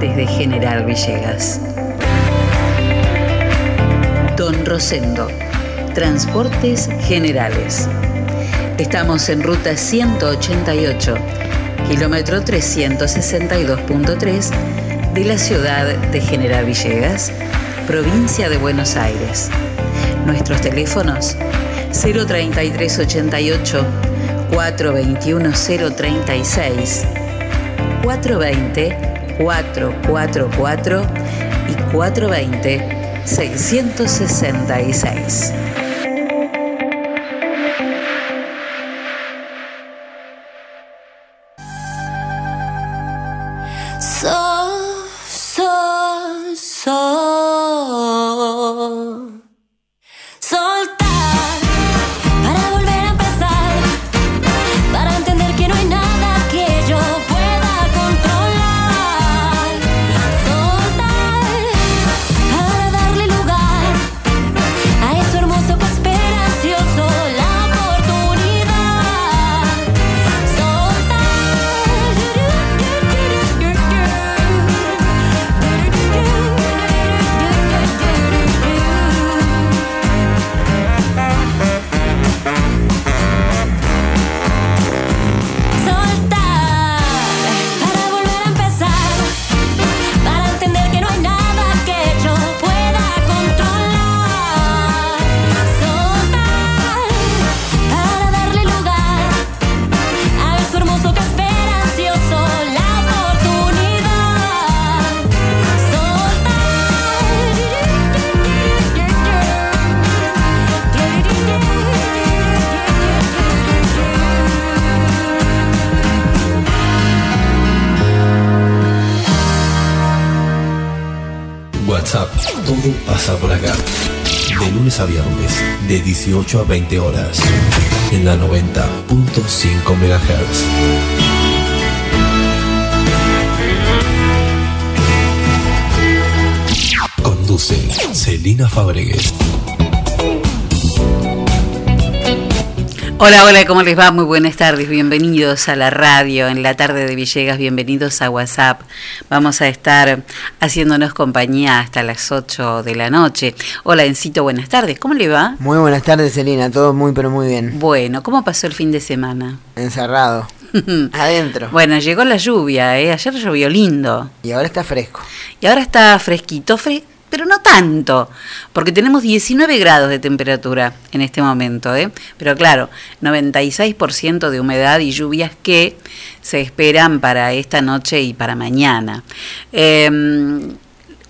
desde General Villegas. Don Rosendo, Transportes Generales. Estamos en ruta 188, kilómetro 362.3 de la ciudad de General Villegas, provincia de Buenos Aires. Nuestros teléfonos 03388 421 036 420 444 y 420 de 18 a 20 horas, en la 90.5 MHz. Conduce Celina Fabregues. Hola, hola, ¿cómo les va? Muy buenas tardes, bienvenidos a la radio en la tarde de Villegas, bienvenidos a WhatsApp. Vamos a estar haciéndonos compañía hasta las 8 de la noche. Hola, Encito, buenas tardes, ¿cómo le va? Muy buenas tardes, Celina, todo muy pero muy bien. Bueno, ¿cómo pasó el fin de semana? Encerrado. Adentro. Bueno, llegó la lluvia, ¿eh? ayer llovió lindo. Y ahora está fresco. Y ahora está fresquito, fresco pero no tanto, porque tenemos 19 grados de temperatura en este momento, ¿eh? pero claro, 96% de humedad y lluvias que se esperan para esta noche y para mañana. Em,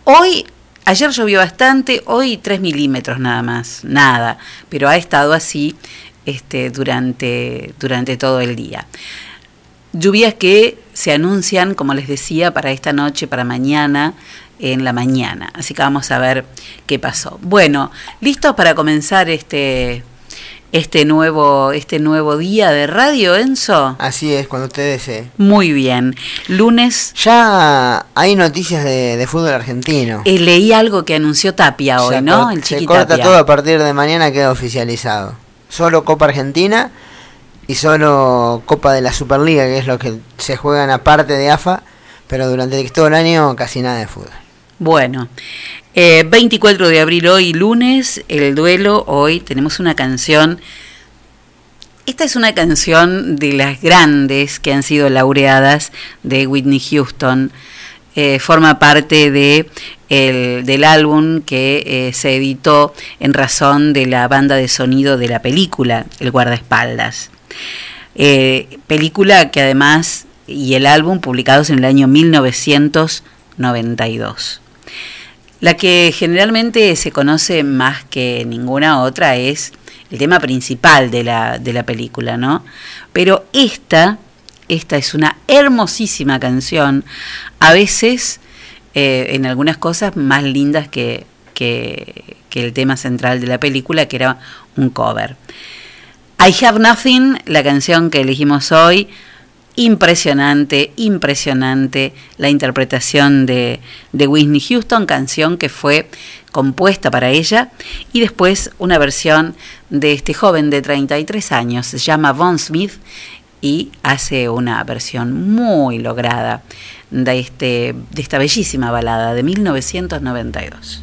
hoy, ayer llovió bastante, hoy 3 milímetros nada más, nada, pero ha estado así este, durante, durante todo el día. Lluvias que se anuncian, como les decía, para esta noche, para mañana, en la mañana. Así que vamos a ver qué pasó. Bueno, ¿listos para comenzar este, este, nuevo, este nuevo día de radio, Enzo? Así es, cuando usted desee. Muy bien. Lunes. Ya hay noticias de, fútbol argentino. Eh, leí algo que anunció Tapia hoy, ¿no? El se corta todo a partir de mañana, queda oficializado. Solo Copa Argentina y solo Copa de la Superliga, que es lo que se juegan aparte de AFA, pero durante todo el año casi nada de fútbol. Bueno, 24 eh, de abril hoy, lunes, el duelo, hoy tenemos una canción. Esta es una canción de las grandes que han sido laureadas de Whitney Houston. Eh, forma parte de del álbum que eh, se editó en razón de la banda de sonido de la película, El guardaespaldas. película que además, y el álbum publicados en el año 1992. La que generalmente se conoce más que ninguna otra es el tema principal de la, de la película, ¿no? Pero esta, esta es una hermosísima canción, a veces eh, en algunas cosas más lindas que, que, que el tema central de la película, que era un cover. I Have Nothing, la canción que elegimos hoy, impresionante, impresionante la interpretación de, de Whitney Houston, canción que fue compuesta para ella, y después una versión de este joven de 33 años, se llama Von Smith, y hace una versión muy lograda de, este, de esta bellísima balada de 1992.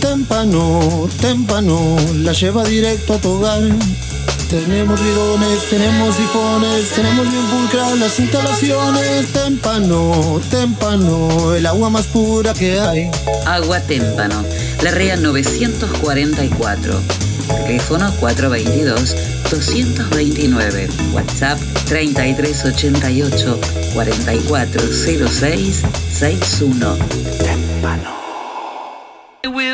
Témpano, témpano, la lleva directo a tu hogar. Tenemos bidones, tenemos sifones, tenemos bien pulcras las instalaciones. Témpano, témpano, el agua más pura que hay. Agua Témpano, la REA 944. Teléfono 422-229. WhatsApp 3388 440661.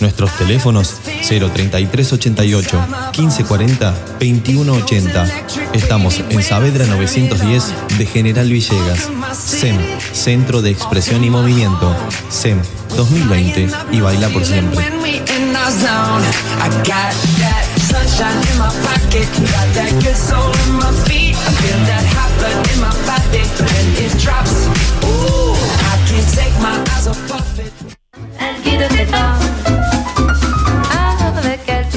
Nuestros teléfonos 03388 1540 2180. Estamos en Saavedra 910 de General Villegas. SEM, Centro de Expresión y Movimiento. SEM 2020 y baila por siempre.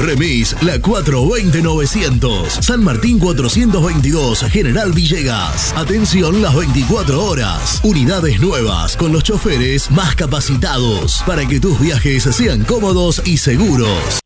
Remis La 420-900. San Martín 422, General Villegas. Atención las 24 horas. Unidades nuevas con los choferes más capacitados para que tus viajes sean cómodos y seguros.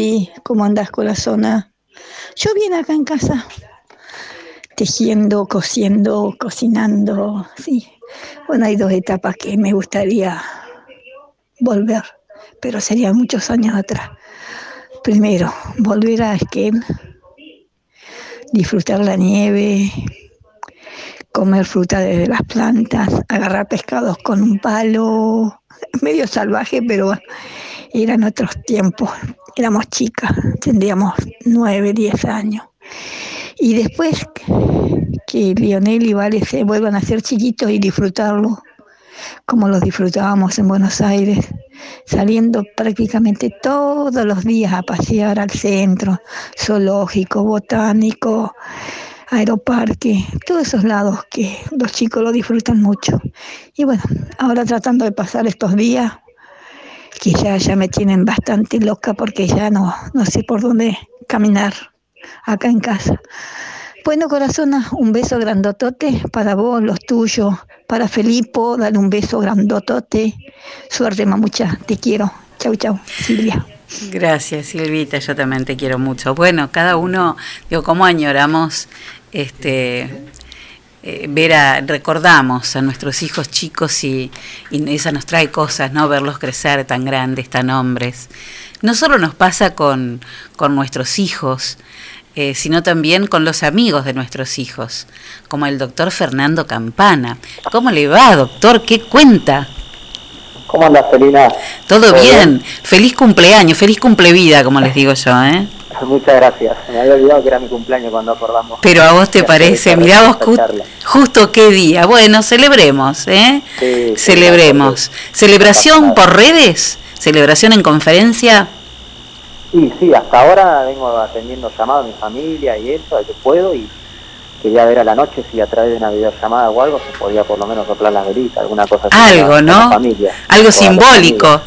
Celi, ¿cómo andás corazona? Yo bien acá en casa, tejiendo, cosiendo, cocinando, sí. Bueno, hay dos etapas que me gustaría volver, pero serían muchos años atrás. Primero, volver a Esquel, disfrutar la nieve, comer fruta desde las plantas, agarrar pescados con un palo, medio salvaje, pero eran otros tiempos. Éramos chicas, tendríamos nueve, diez años. Y después que Lionel y Vale se vuelvan a ser chiquitos y disfrutarlo como los disfrutábamos en Buenos Aires, saliendo prácticamente todos los días a pasear al centro, zoológico, botánico, aeroparque, todos esos lados que los chicos lo disfrutan mucho. Y bueno, ahora tratando de pasar estos días, que ya, ya me tienen bastante loca porque ya no, no sé por dónde caminar acá en casa. Bueno, corazona, un beso grandotote para vos, los tuyos, para Felipo, dale un beso grandotote. Suerte, mamucha, te quiero. Chau, chau, Silvia. Gracias, Silvita, yo también te quiero mucho. Bueno, cada uno, digo, cómo añoramos este eh, ver a, recordamos a nuestros hijos chicos y, y esa nos trae cosas, ¿no? Verlos crecer tan grandes, tan hombres. No solo nos pasa con, con nuestros hijos, eh, sino también con los amigos de nuestros hijos, como el doctor Fernando Campana. ¿Cómo le va, doctor? ¿Qué cuenta? ¿Cómo andas, Celina? Todo bien. Feliz cumpleaños, feliz cumplevida, como les digo yo, ¿eh? Muchas gracias. Me había olvidado que era mi cumpleaños cuando acordamos. Pero a vos te parece, mirá vos ju- justo qué día. Bueno, celebremos, ¿eh? Sí, sí, Celebremos. ¿Celebración por redes? ¿Celebración en conferencia? Sí, sí, hasta ahora vengo atendiendo llamadas a mi familia y eso, al que puedo, y quería ver a la noche si a través de una videollamada o algo se podía por lo menos soplar las velitas, alguna cosa así. Algo, ¿no? familia, Algo simbólico.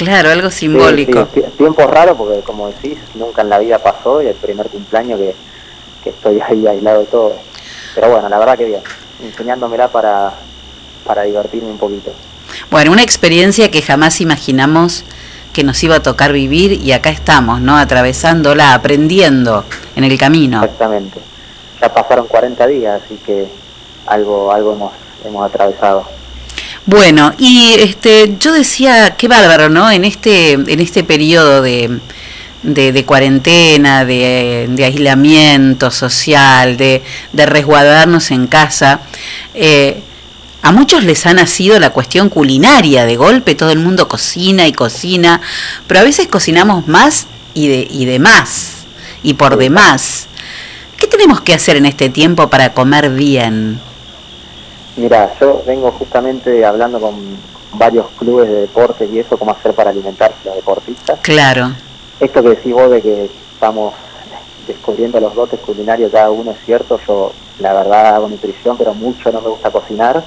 Claro, algo Sí, simbólico. sí, tie- tiempo raro porque, como decís, nunca en la vida pasó y el primer cumpleaños que, que estoy ahí aislado de todo. Pero bueno, la verdad que bien, enseñándomela para, para divertirme un poquito. Bueno, una experiencia que jamás imaginamos que nos iba a tocar vivir y acá estamos, ¿no? Atravesándola, aprendiendo en el camino. Exactamente. Ya pasaron 40 días, así que algo algo hemos, hemos atravesado. Bueno, y este, yo decía, qué bárbaro, ¿no? En este, en este periodo de, de, de cuarentena, de, de aislamiento social, de, de resguardarnos en casa, eh, a muchos les ha nacido la cuestión culinaria, de golpe todo el mundo cocina y cocina, pero a veces cocinamos más y de, y de más, y por demás. ¿Qué tenemos que hacer en este tiempo para comer bien? Mira, yo vengo justamente hablando con varios clubes de deportes y eso, cómo hacer para alimentarse los deportistas. Claro. Esto que decís vos de que estamos descubriendo los dotes culinarios cada uno es cierto, yo la verdad hago nutrición, pero mucho no me gusta cocinar.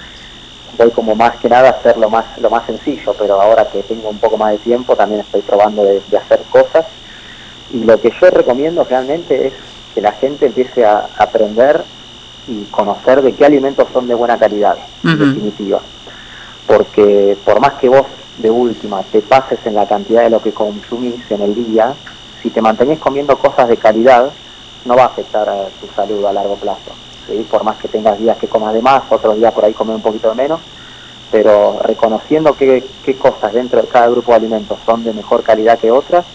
Voy como más que nada a hacer lo más, lo más sencillo, pero ahora que tengo un poco más de tiempo también estoy probando de, de hacer cosas. Y lo que yo recomiendo realmente es que la gente empiece a aprender y conocer de qué alimentos son de buena calidad, en definitiva. Porque por más que vos de última te pases en la cantidad de lo que consumís en el día, si te mantenés comiendo cosas de calidad, no va a afectar a tu salud a largo plazo. ¿sí? Por más que tengas días que comas de más, otros días por ahí comer un poquito de menos, pero reconociendo qué, qué cosas dentro de cada grupo de alimentos son de mejor calidad que otras,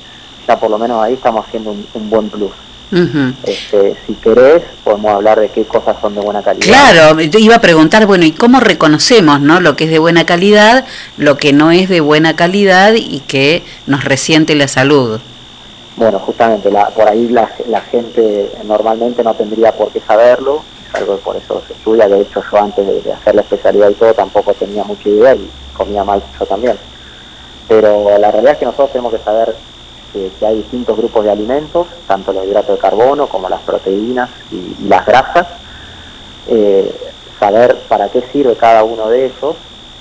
ya por lo menos ahí estamos haciendo un, un buen plus. Ujú. Este, si querés, podemos hablar de qué cosas son de buena calidad. Claro, iba a preguntar, bueno, ¿y cómo reconocemos, no, lo que es de buena calidad, lo que no es de buena calidad y que nos resiente la salud? Bueno, justamente, la- por ahí la, la gente normalmente no tendría por qué saberlo, es algo que por eso se estudia, de hecho yo antes de, de hacer la especialidad y todo tampoco tenía mucha idea y comía mal yo también. Pero la realidad es que nosotros tenemos que saber que, que hay distintos grupos de alimentos, tanto los hidratos de carbono como las proteínas y, y las grasas, eh, saber para qué sirve cada uno de ellos,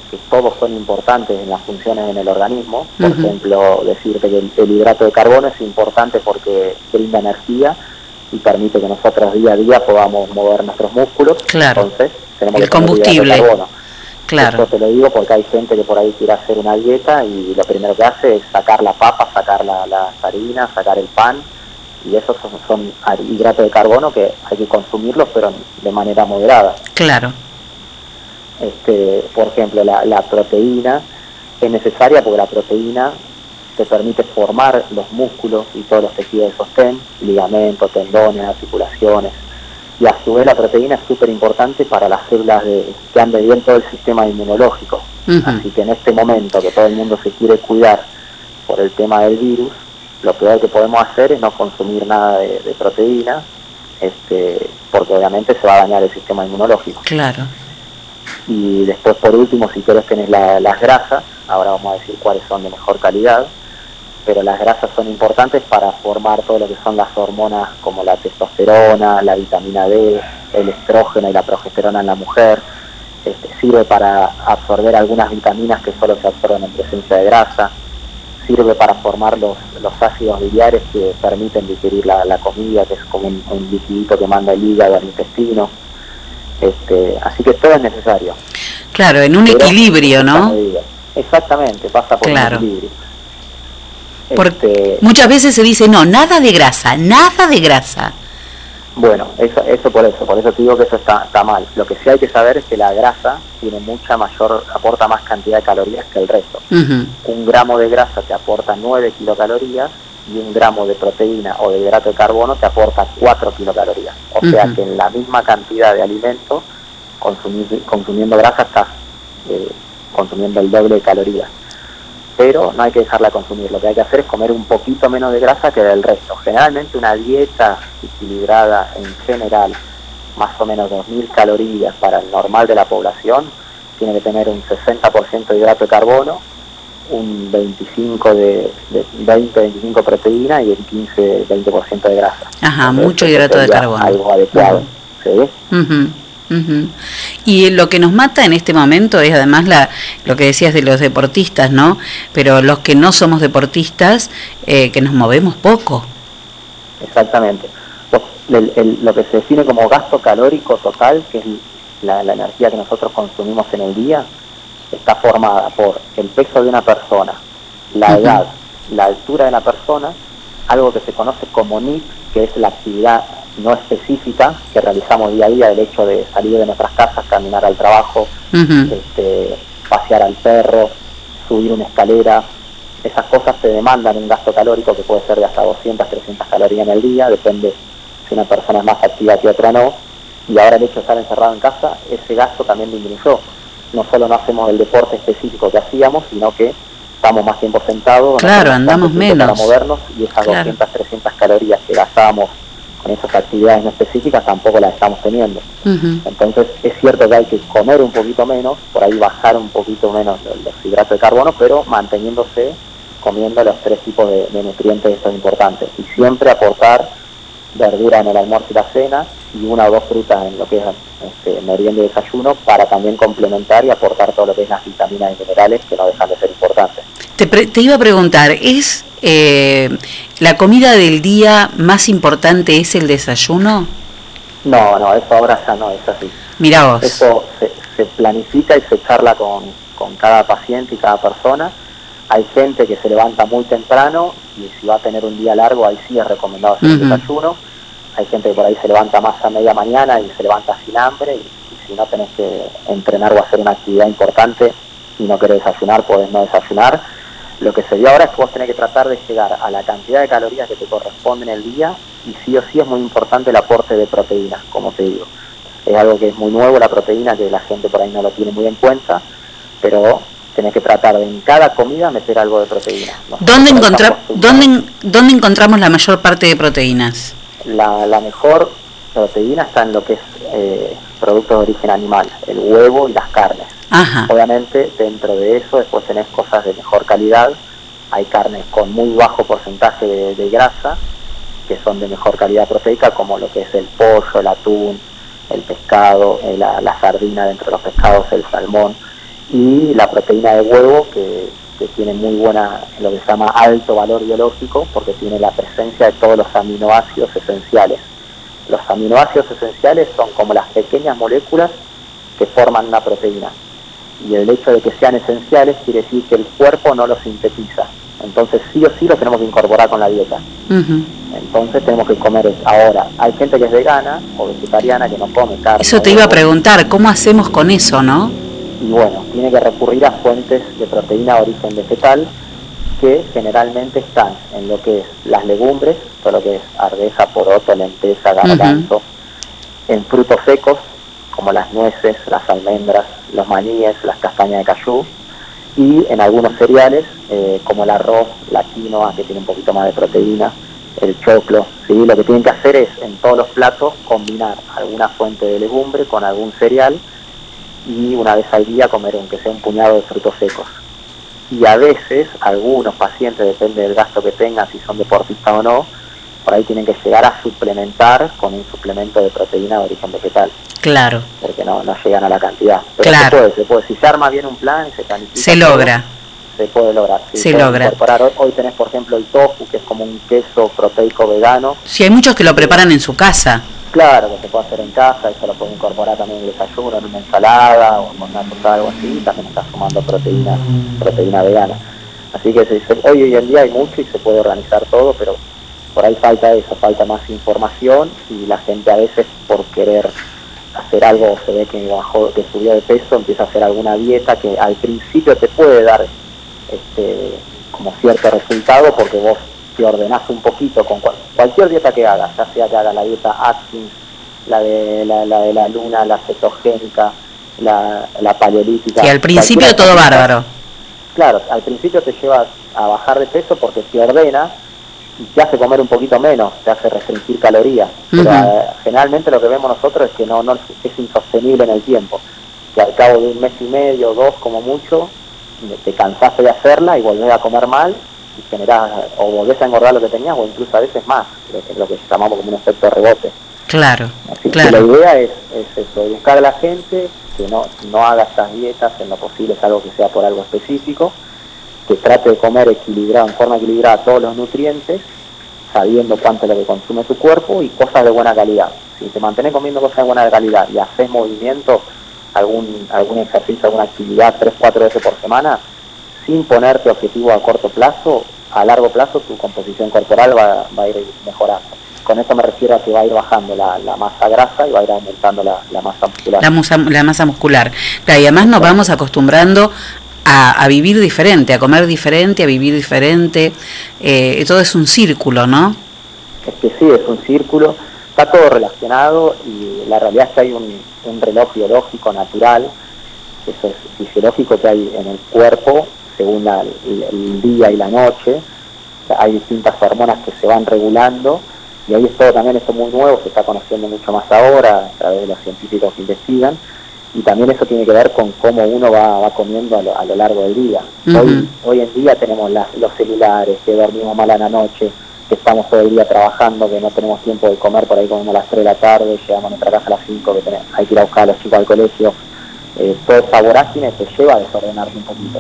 que todos son importantes en las funciones en el organismo. Por ejemplo, decirte que el, el hidrato de carbono es importante porque brinda energía y permite que nosotros día a día podamos mover nuestros músculos. Claro. Entonces, tenemos El que tener hidrato de combustible. carbono. Claro. Esto te lo digo porque hay gente que por ahí quiere hacer una dieta y lo primero que hace es sacar la papa, sacar la, las harinas, sacar el pan y esos son, son hidratos de carbono que hay que consumirlos pero de manera moderada. Claro. Este, por ejemplo, la, la proteína es necesaria porque la proteína te permite formar los músculos y todos los tejidos de sostén, ligamentos, tendones, articulaciones. Y a su vez la proteína es súper importante para las células de, que ande bien todo el sistema inmunológico. Así que en este momento que todo el mundo se quiere cuidar por el tema del virus, lo peor que podemos hacer es no consumir nada de, de proteína, este, porque obviamente se va a dañar el sistema inmunológico. Claro. Y después, por último, si querés tenés la- las grasas, ahora vamos a decir cuáles son de mejor calidad, pero las grasas son importantes para formar todo lo que son las hormonas como la testosterona, la vitamina D, el estrógeno y la progesterona en la mujer. Este, sirve para absorber algunas vitaminas que solo se absorben en presencia de grasa. Sirve para formar los, los ácidos biliares que permiten digerir la, la comida, que es como un, un liquidito que manda el hígado al intestino. Este, así que todo es necesario. Claro, en un Pero equilibrio, ¿no? Exactamente, pasa por Claro. un equilibrio. Porque Este, muchas veces se dice, no, nada de grasa, nada de grasa. bueno, eso, eso por eso, por eso te digo que eso está, está mal. Lo que sí hay que saber es que la grasa tiene mucha mayor, aporta más cantidad de calorías que el resto. Un gramo de grasa te aporta 9 kilocalorías y un gramo de proteína o de hidrato de carbono te aporta 4 kilocalorías. O sea que en la misma cantidad de alimento, consumir- consumiendo grasa, estás eh, consumiendo el doble de calorías. Pero no hay que dejarla consumir, lo que hay que hacer es comer un poquito menos de grasa que del resto. Generalmente una dieta equilibrada en general, más o menos 2.000 calorías para el normal de la población, tiene que tener un 60% de hidrato de carbono, un 25 de, de 20-25 proteína y el 15-20% de grasa. Ajá, Entonces, mucho hidrato de carbono. Algo adecuado. ¿sí? Y lo que nos mata en este momento es además la, lo que decías de los deportistas, ¿no? Pero los que no somos deportistas, eh, que nos movemos poco. Exactamente. Lo, el- el- lo que se define como gasto calórico total, que es la, la energía que nosotros consumimos en el día, está formada por el peso de una persona, la edad, la altura de la persona, algo que se conoce como NIT, que es la actividad no específica que realizamos día a día, el hecho de salir de nuestras casas, caminar al trabajo, este, pasear al perro, subir una escalera, esas cosas te demandan un gasto calórico que puede ser de hasta 200, 300 calorías en el día, depende si una persona es más activa que otra no, y ahora el hecho de estar encerrado en casa, ese gasto también disminuyó. No solo no hacemos el deporte específico que hacíamos, sino que estamos más tiempo sentados, Claro, andamos menos. para movernos y esas Claro. 200, 300 calorías que gastábamos con esas actividades no específicas tampoco las estamos teniendo. Entonces es cierto que hay que comer un poquito menos, por ahí bajar un poquito menos los, los hidratos de carbono, pero manteniéndose comiendo los tres tipos de, de nutrientes estos importantes y siempre aportar verdura en el almuerzo y la cena y una o dos frutas en lo que es este, merienda y desayuno para también complementar y aportar todo lo que es las vitaminas y minerales que no dejan de ser importantes. Te, pre- te iba a preguntar, ¿es eh, la comida del día más importante es el desayuno? No, no, eso ahora ya no es así. Mira vos. Eso se, se planifica y se charla con, con cada paciente y cada persona. Hay gente que se levanta muy temprano y si va a tener un día largo, ahí sí es recomendado hacer el desayuno. Hay gente que por ahí se levanta más a media mañana y se levanta sin hambre y, y si no tenés que entrenar o hacer una actividad importante y no querés desayunar, podés no desayunar. Lo que se dio ahora es que vos tenés que tratar de llegar a la cantidad de calorías que te corresponden el día y sí o sí es muy importante el aporte de proteínas, como te digo. Es algo que es muy nuevo la proteína, que la gente por ahí no lo tiene muy en cuenta, pero tenés que tratar de en cada comida meter algo de proteína. ¿no? ¿Dónde, Por encontra- ejemplo, dónde, ¿Dónde encontramos la mayor parte de proteínas? La, la mejor proteína está en lo que es eh, productos de origen animal, el huevo y las carnes. Ajá. Obviamente dentro de eso después tenés cosas de mejor calidad, hay carnes con muy bajo porcentaje de, de grasa, que son de mejor calidad proteica, como lo que es el pollo, el atún, el pescado, eh, la, la sardina dentro de los pescados, el salmón, y la proteína de huevo, que, que tiene muy buena, lo que se llama alto valor biológico, porque tiene la presencia de todos los aminoácidos esenciales. Los aminoácidos esenciales son como las pequeñas moléculas que forman una proteína. Y el hecho de que sean esenciales quiere decir que el cuerpo no los sintetiza. Entonces sí o sí los tenemos que incorporar con la dieta. Entonces tenemos que comer eso. Ahora, hay gente que es vegana o vegetariana que no come carne. Eso te iba a preguntar, ¿cómo hacemos con eso, no? Y bueno, tiene que recurrir a fuentes de proteína de origen vegetal que generalmente están en lo que es las legumbres, todo lo que es arveja, poroto, lenteja, garbanzo, en frutos secos como las nueces, las almendras, los maníes, las castañas de cayú y en algunos cereales eh, como el arroz, la quinoa que tiene un poquito más de proteína, el choclo, ¿sí? lo que tienen que hacer es en todos los platos combinar alguna fuente de legumbre con algún cereal y una vez al día comer aunque sea un puñado de frutos secos. Y a veces algunos pacientes, depende del gasto que tengan, si son deportistas o no, por ahí tienen que llegar a suplementar con un suplemento de proteína de origen vegetal, Claro, porque no, no llegan a la cantidad. Pero Claro. se puede, se puede. Si se arma bien un plan y se planifica se todo, logra. se puede lograr. sí, Se logra. incorporar. Hoy, hoy tenés, por ejemplo, el tofu, que es como un queso proteico vegano. Si hay muchos que lo preparan en su casa. Claro, que se puede hacer en casa, eso lo puede incorporar también en el desayuno, en una ensalada o con una tostada, algo así, y también está sumando proteína, proteína vegana. Así que se- se- hoy, hoy en día hay mucho y se puede organizar todo, pero por ahí falta eso, falta más información y la gente a veces por querer hacer algo se ve que bajó, que subió de peso, empieza a hacer alguna dieta que al principio te puede dar este, como cierto resultado porque vos te ordenás un poquito con cual- cualquier dieta que hagas, ya sea que hagas la dieta Atkins, la de la, la de la luna, la cetogénica, la, la paleolítica. Y al principio todo bárbaro. Claro, al principio te lleva a bajar de peso porque te ordena y te hace comer un poquito menos, te hace restringir calorías. Pero eh, generalmente lo que vemos nosotros es que no, no es insostenible en el tiempo. Que al cabo de un mes y medio, dos como mucho, te cansaste de hacerla y volvés a comer mal y generás, o volvés a engordar lo que tenías o incluso a veces más, lo que, lo que llamamos como un efecto rebote. Claro, Así que la claro. idea es, es eso, educar a la gente, que no, no haga estas dietas, en lo posible es algo que sea por algo específico, que trate de comer equilibrado, en forma equilibrada todos los nutrientes, sabiendo cuánto es lo que consume tu cuerpo y cosas de buena calidad. Si te mantienes comiendo cosas de buena calidad y haces movimiento, algún, algún ejercicio, alguna actividad tres, cuatro veces por semana, sin ponerte objetivo a corto plazo, a largo plazo tu composición corporal va, va a ir mejorando. Con esto me refiero a que va a ir bajando la, la masa grasa y va a ir aumentando la, la masa muscular. La, musa- la masa muscular. Claro, y además nos vamos acostumbrando a, a vivir diferente, a comer diferente, a vivir diferente. Eh, todo es un círculo, ¿no? Es que sí, es un círculo, está todo relacionado y la realidad es que hay un, un reloj biológico natural, eso es fisiológico que hay en el cuerpo según la- el, el día y la noche, hay distintas hormonas que se van regulando y ahí es todo también esto muy nuevo, se está conociendo mucho más ahora a través de los científicos que investigan y también eso tiene que ver con cómo uno va, va comiendo a lo, a lo largo del día. Hoy hoy en día tenemos las- los celulares, que dormimos mal a la noche, que estamos todo el día trabajando, que no tenemos tiempo de comer, por ahí comemos a las 3 de la tarde, llegamos a nuestra casa a las 5, que tenemos, hay que ir a buscar a los chicos al colegio, eh, toda esa vorágine te lleva a desordenarte un poquito.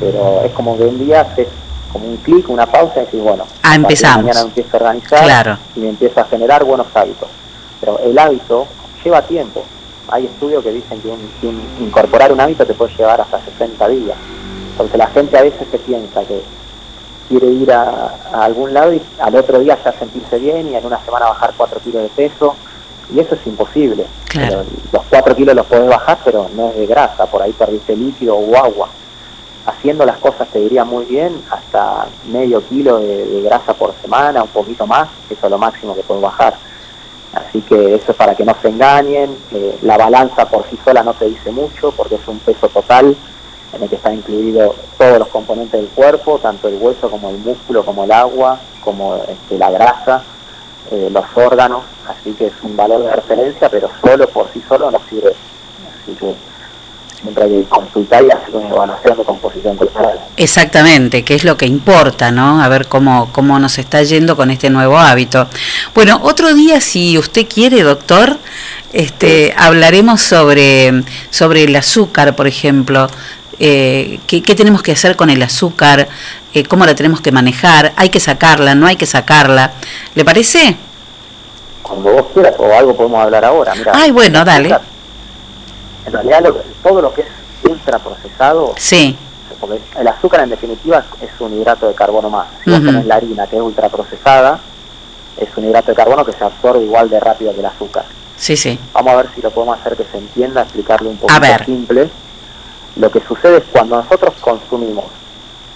Pero es como que un día haces como un clic, una pausa y decís, bueno, Ah, empezamos. mañana me empiezo a organizar Claro. y me empiezo a generar buenos hábitos. Pero el hábito lleva tiempo. Hay estudios que dicen que, un- que un- incorporar un hábito te puede llevar hasta 60 días. Porque la gente a veces se piensa que quiere ir a, a algún lado y al otro día ya sentirse bien y en una semana bajar 4 kilos de peso. Y eso es imposible. Claro. Pero los 4 kilos los podés bajar, pero no es de grasa. Por ahí perdiste líquido o agua. Haciendo las cosas te diría muy bien, hasta medio kilo de, grasa por semana, un poquito más, eso es lo máximo que puedes bajar. Así que eso es para que no se engañen. la balanza por sí sola no te dice mucho porque es un peso total en el que están incluidos todos los componentes del cuerpo, tanto el hueso como el músculo, como el agua, como este, la grasa, eh, los órganos. Así que es un valor de referencia, pero solo por sí solo no sirve. Que consultar y hacer una evaluación de composición corporal. Exactamente, que es lo que importa, ¿no? A ver cómo, cómo nos está yendo con este nuevo hábito. Bueno, otro día, si usted quiere, doctor, este, hablaremos sobre, sobre el azúcar, por ejemplo. Eh, ¿qué, qué tenemos que hacer con el azúcar? Eh, ¿Cómo la tenemos que manejar? ¿Hay que sacarla? ¿No hay que sacarla? ¿Le parece? Cuando vos quieras o algo podemos hablar ahora. Mira, Ay, bueno, dale. En realidad lo- todo lo que es ultraprocesado Sí, porque el azúcar en definitiva es un hidrato de carbono más. Si vos Ujú. tenés la harina que es ultraprocesada, es un hidrato de carbono que se absorbe igual de rápido que el azúcar. sí, sí. Vamos a ver si lo podemos hacer que se entienda, explicarlo un poco simple. Lo que sucede es cuando nosotros consumimos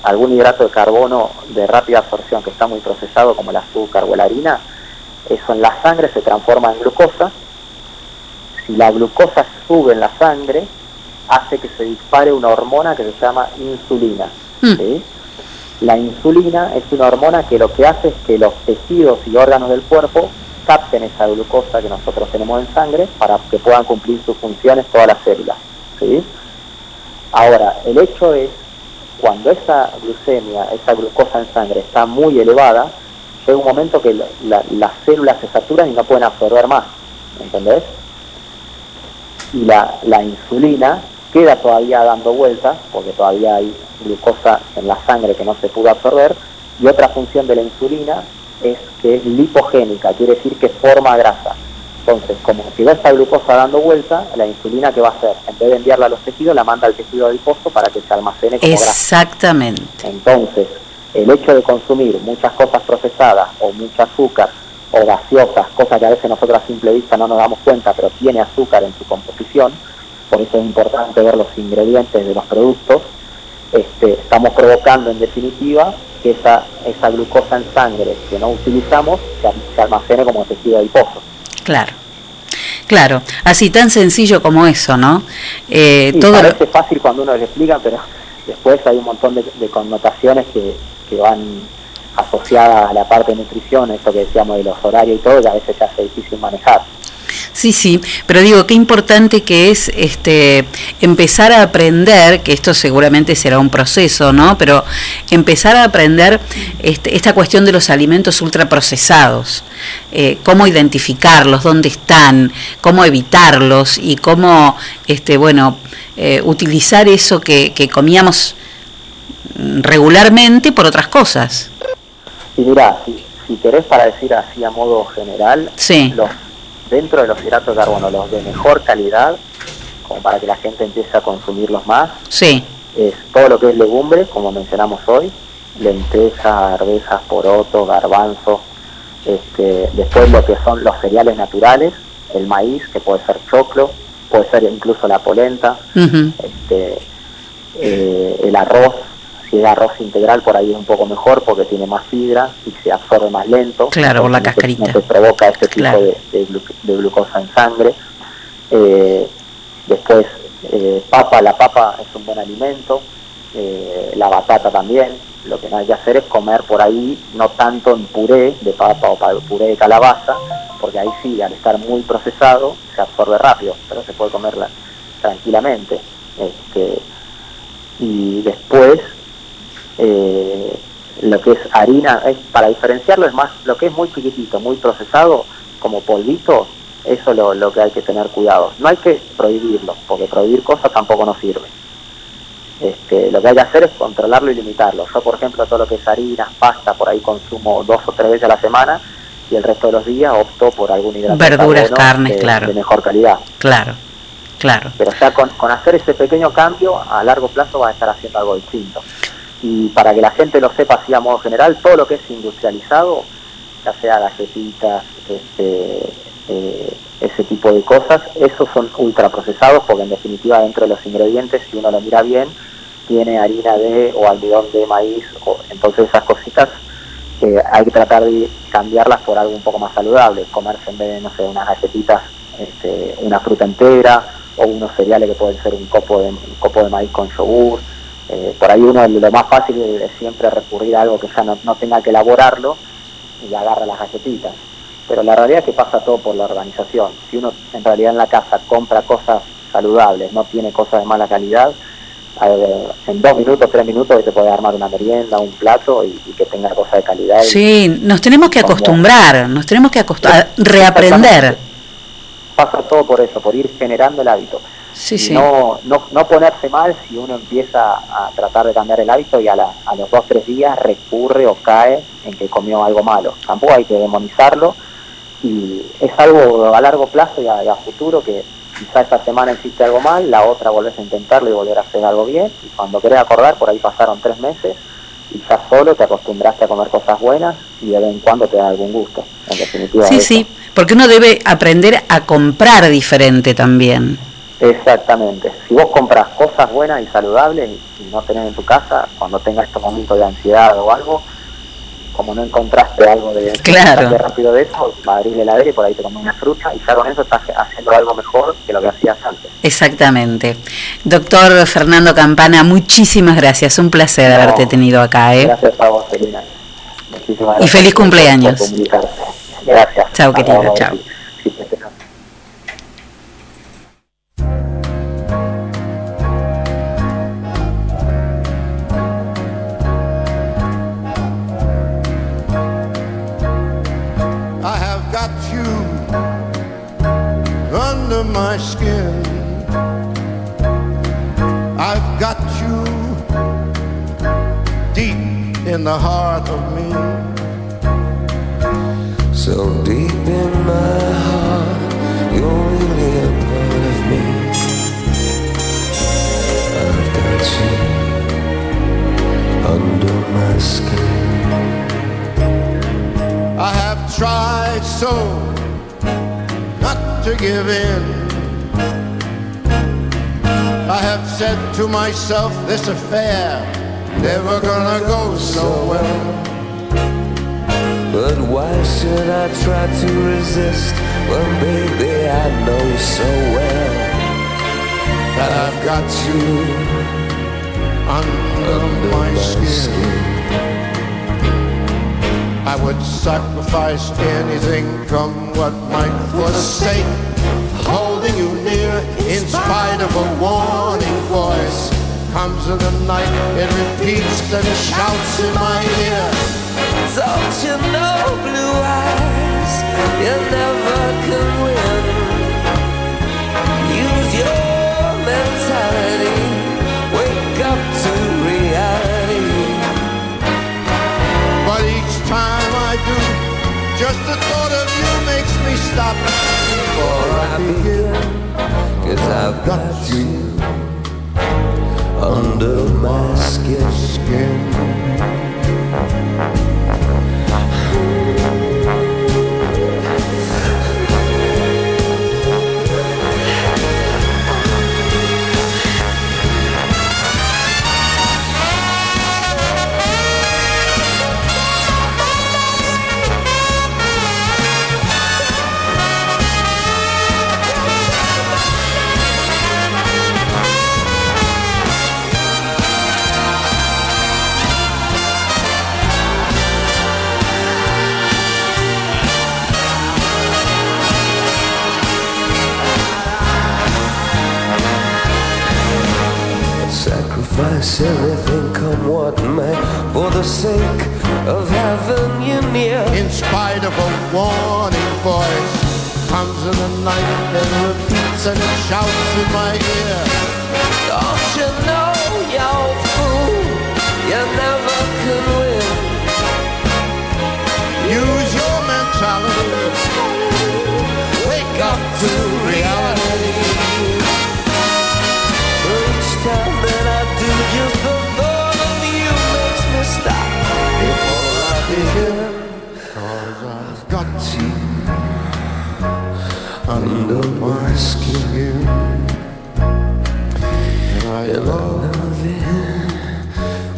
algún hidrato de carbono de rápida absorción que está muy procesado, como el azúcar o la harina, eso en la sangre se transforma en glucosa. Si la glucosa sube en la sangre, hace que se dispare una hormona que se llama insulina. Mm. ¿sí? La insulina es una hormona que lo que hace es que los tejidos y órganos del cuerpo capten esa glucosa que nosotros tenemos en sangre para que puedan cumplir sus funciones todas las células. ¿sí? Ahora, el hecho es, cuando esa glucemia, esa glucosa en sangre está muy elevada, llega un momento que la- la- las células se saturan y no pueden absorber más, ¿entendés? Y la, la insulina queda todavía dando vueltas, porque todavía hay glucosa en la sangre que no se pudo absorber, y otra función de la insulina es que es lipogénica, quiere decir que forma grasa. Entonces, como quedó esta glucosa dando vuelta, la insulina que va a hacer, en vez de enviarla a los tejidos, la manda al tejido adiposo para que se almacene como grasa. Exactamente. Entonces, el hecho de consumir muchas cosas procesadas o mucho azúcar o gaseosas, cosas que a veces nosotros a simple vista no nos damos cuenta, pero tiene azúcar en su composición, por eso es importante ver los ingredientes de los productos, este, estamos provocando en definitiva que esa, esa glucosa en sangre que no utilizamos se, almacene como tejido adiposo. Claro. Claro, así tan sencillo como eso, ¿no? Eh, Sí, todo parece fácil cuando uno lo explica, pero después hay un montón de, de connotaciones que, que van asociadas a la parte de nutrición, esto que decíamos de los horarios y todo, que a veces se hace difícil manejar. Sí, sí, pero digo, qué importante que es este empezar a aprender, que esto seguramente será un proceso, ¿no? Pero empezar a aprender este, esta cuestión de los alimentos ultraprocesados, eh, cómo identificarlos, dónde están, cómo evitarlos y cómo, este, bueno, eh, utilizar eso que, comíamos regularmente por otras cosas. Y mirá, si, si querés para decir así a modo general, Sí. los, dentro de los hidratos de carbono, los de mejor calidad, como para que la gente empiece a consumirlos más, Sí, es todo lo que es legumbre, como mencionamos hoy, lentejas, arvejas, poroto, garbanzo, este, después lo que son los cereales naturales, el maíz, que puede ser choclo, puede ser incluso la polenta, este, eh, el arroz, si es arroz integral por ahí es un poco mejor porque tiene más fibra y se absorbe más lento. Claro, por la no cascarita. No te provoca ese tipo Claro. de, de glu- de glucosa en sangre. Eh, después, eh, papa, la papa es un buen alimento, eh, la batata también. Lo que no hay que hacer es comer por ahí, no tanto en puré de papa o puré de calabaza, porque ahí sí, al estar muy procesado, se absorbe rápido, pero se puede comerla tranquilamente. Este, y después, eh, lo que es harina, es, para diferenciarlo es más lo que es muy chiquitito, muy procesado, como polvito, eso es lo, lo que hay que tener cuidado. No hay que prohibirlo, porque prohibir cosas tampoco nos sirve. Este, lo que hay que hacer es controlarlo y limitarlo. Yo, por ejemplo, todo lo que es harinas, pasta, por ahí consumo dos o tres veces a la semana y el resto de los días opto por algún hidrato de Verduras, carbono carnes, de- claro. de mejor calidad. Claro, claro. Pero ya con, con hacer ese pequeño cambio, a largo plazo va a estar haciendo algo distinto. Y para que la gente lo sepa así a modo general, todo lo que es industrializado, ya sea galletitas, este, eh, ese tipo de cosas, esos son ultraprocesados porque en definitiva dentro de los ingredientes, si uno lo mira bien, tiene harina de o almidón de maíz, o, entonces esas cositas eh, hay que tratar de cambiarlas por algo un poco más saludable, comerse en vez de, no sé, unas galletitas, este, una fruta entera o unos cereales que pueden ser un copo de, un copo de maíz con yogur. Eh, por ahí uno lo más fácil es siempre recurrir a algo que ya no, no tenga que elaborarlo y agarra las galletitas. Pero la realidad es que pasa todo por la organización. Si uno en realidad en la casa compra cosas saludables, no tiene cosas de mala calidad, eh, en dos minutos, tres minutos te puede armar una merienda, un plato y, y que tenga cosas de calidad. Sí, nos tenemos que acostumbrar, nos tenemos que acostumbrar, reaprender. pasa todo por eso, por ir generando el hábito. Sí, y sí. No, no, no ponerse mal si uno empieza a tratar de cambiar el hábito y a, la- a los dos tres días recurre o cae en que comió algo malo. Tampoco hay que demonizarlo y es algo a largo plazo y a, futuro que quizá esta semana hiciste algo mal, la otra volvés a intentarlo y volver a hacer algo bien y cuando querés acordar, por ahí pasaron tres meses y ya solo te acostumbraste a comer cosas buenas y de vez en cuando te da algún gusto. En definitiva, Sí, eso. sí, porque uno debe aprender a comprar diferente también. Exactamente. Si vos compras cosas buenas y saludables y, y no tenés en tu casa, cuando tengas estos momentos de ansiedad o algo, como no encontraste algo de Claro. rápido de eso, abrir la heladera y por ahí te comes una fruta y ya con eso estás haciendo algo mejor que lo que hacías antes. Exactamente. Doctor Fernando Campana, muchísimas gracias. Un placer No, haberte tenido acá. ¿eh? Gracias a vos, Selina. Muchísimas Y gracias feliz por- cumpleaños. Gracias. Chao, querido, chao. My skin. I've got you deep in the heart of me. So deep in my heart, you're really give in. I have said to myself, this affair never gonna go so well. But why should I try to resist when, baby, I know so well that I've got you under, my, skin. I would sacrifice anything, come what might, for sake in spite of a warning voice. Comes in the night, it repeats and shouts in my ear. Don't you know, blue eyes, you never can win. Use your mentality, wake up to reality. But each time I do, just the thought of you makes me stop before I begin. Cause I've got you under my skin. Sacrifice everything, somewhat may, for the sake of having you near. In spite of a warning voice, comes in the night and repeats and it shouts in my ear. Don't you know, you fool, you never can win. Use your mentality. Wake up to reality. Under my skin. And I love it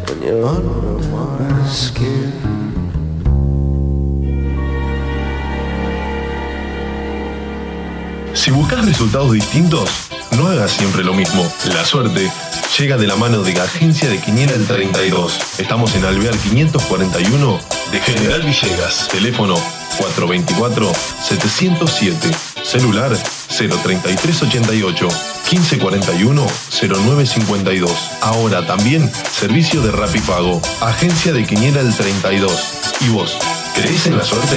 when you're under my skin. Si buscas resultados distintos, no hagas siempre lo mismo. La suerte llega de la mano de Agencia de Quiniela el 32. Estamos en Alvear 541 de General Villegas. Teléfono 424-707. Celular 03388 1541 0952. Ahora también servicio de Rapipago. Agencia de Quiniela el 32. ¿Y vos? ¿Crees en la suerte?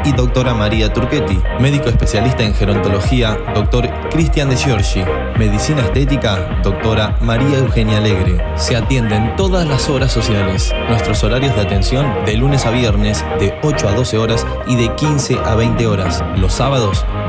y doctora María Turquetti. Médico especialista en gerontología, doctor Cristian de Giorgi. Medicina estética, doctora María Eugenia Alegre. Se atienden todas las horas sociales. Nuestros horarios de atención de lunes a viernes de 8 a 12 horas y de 15 a 20 horas. Los sábados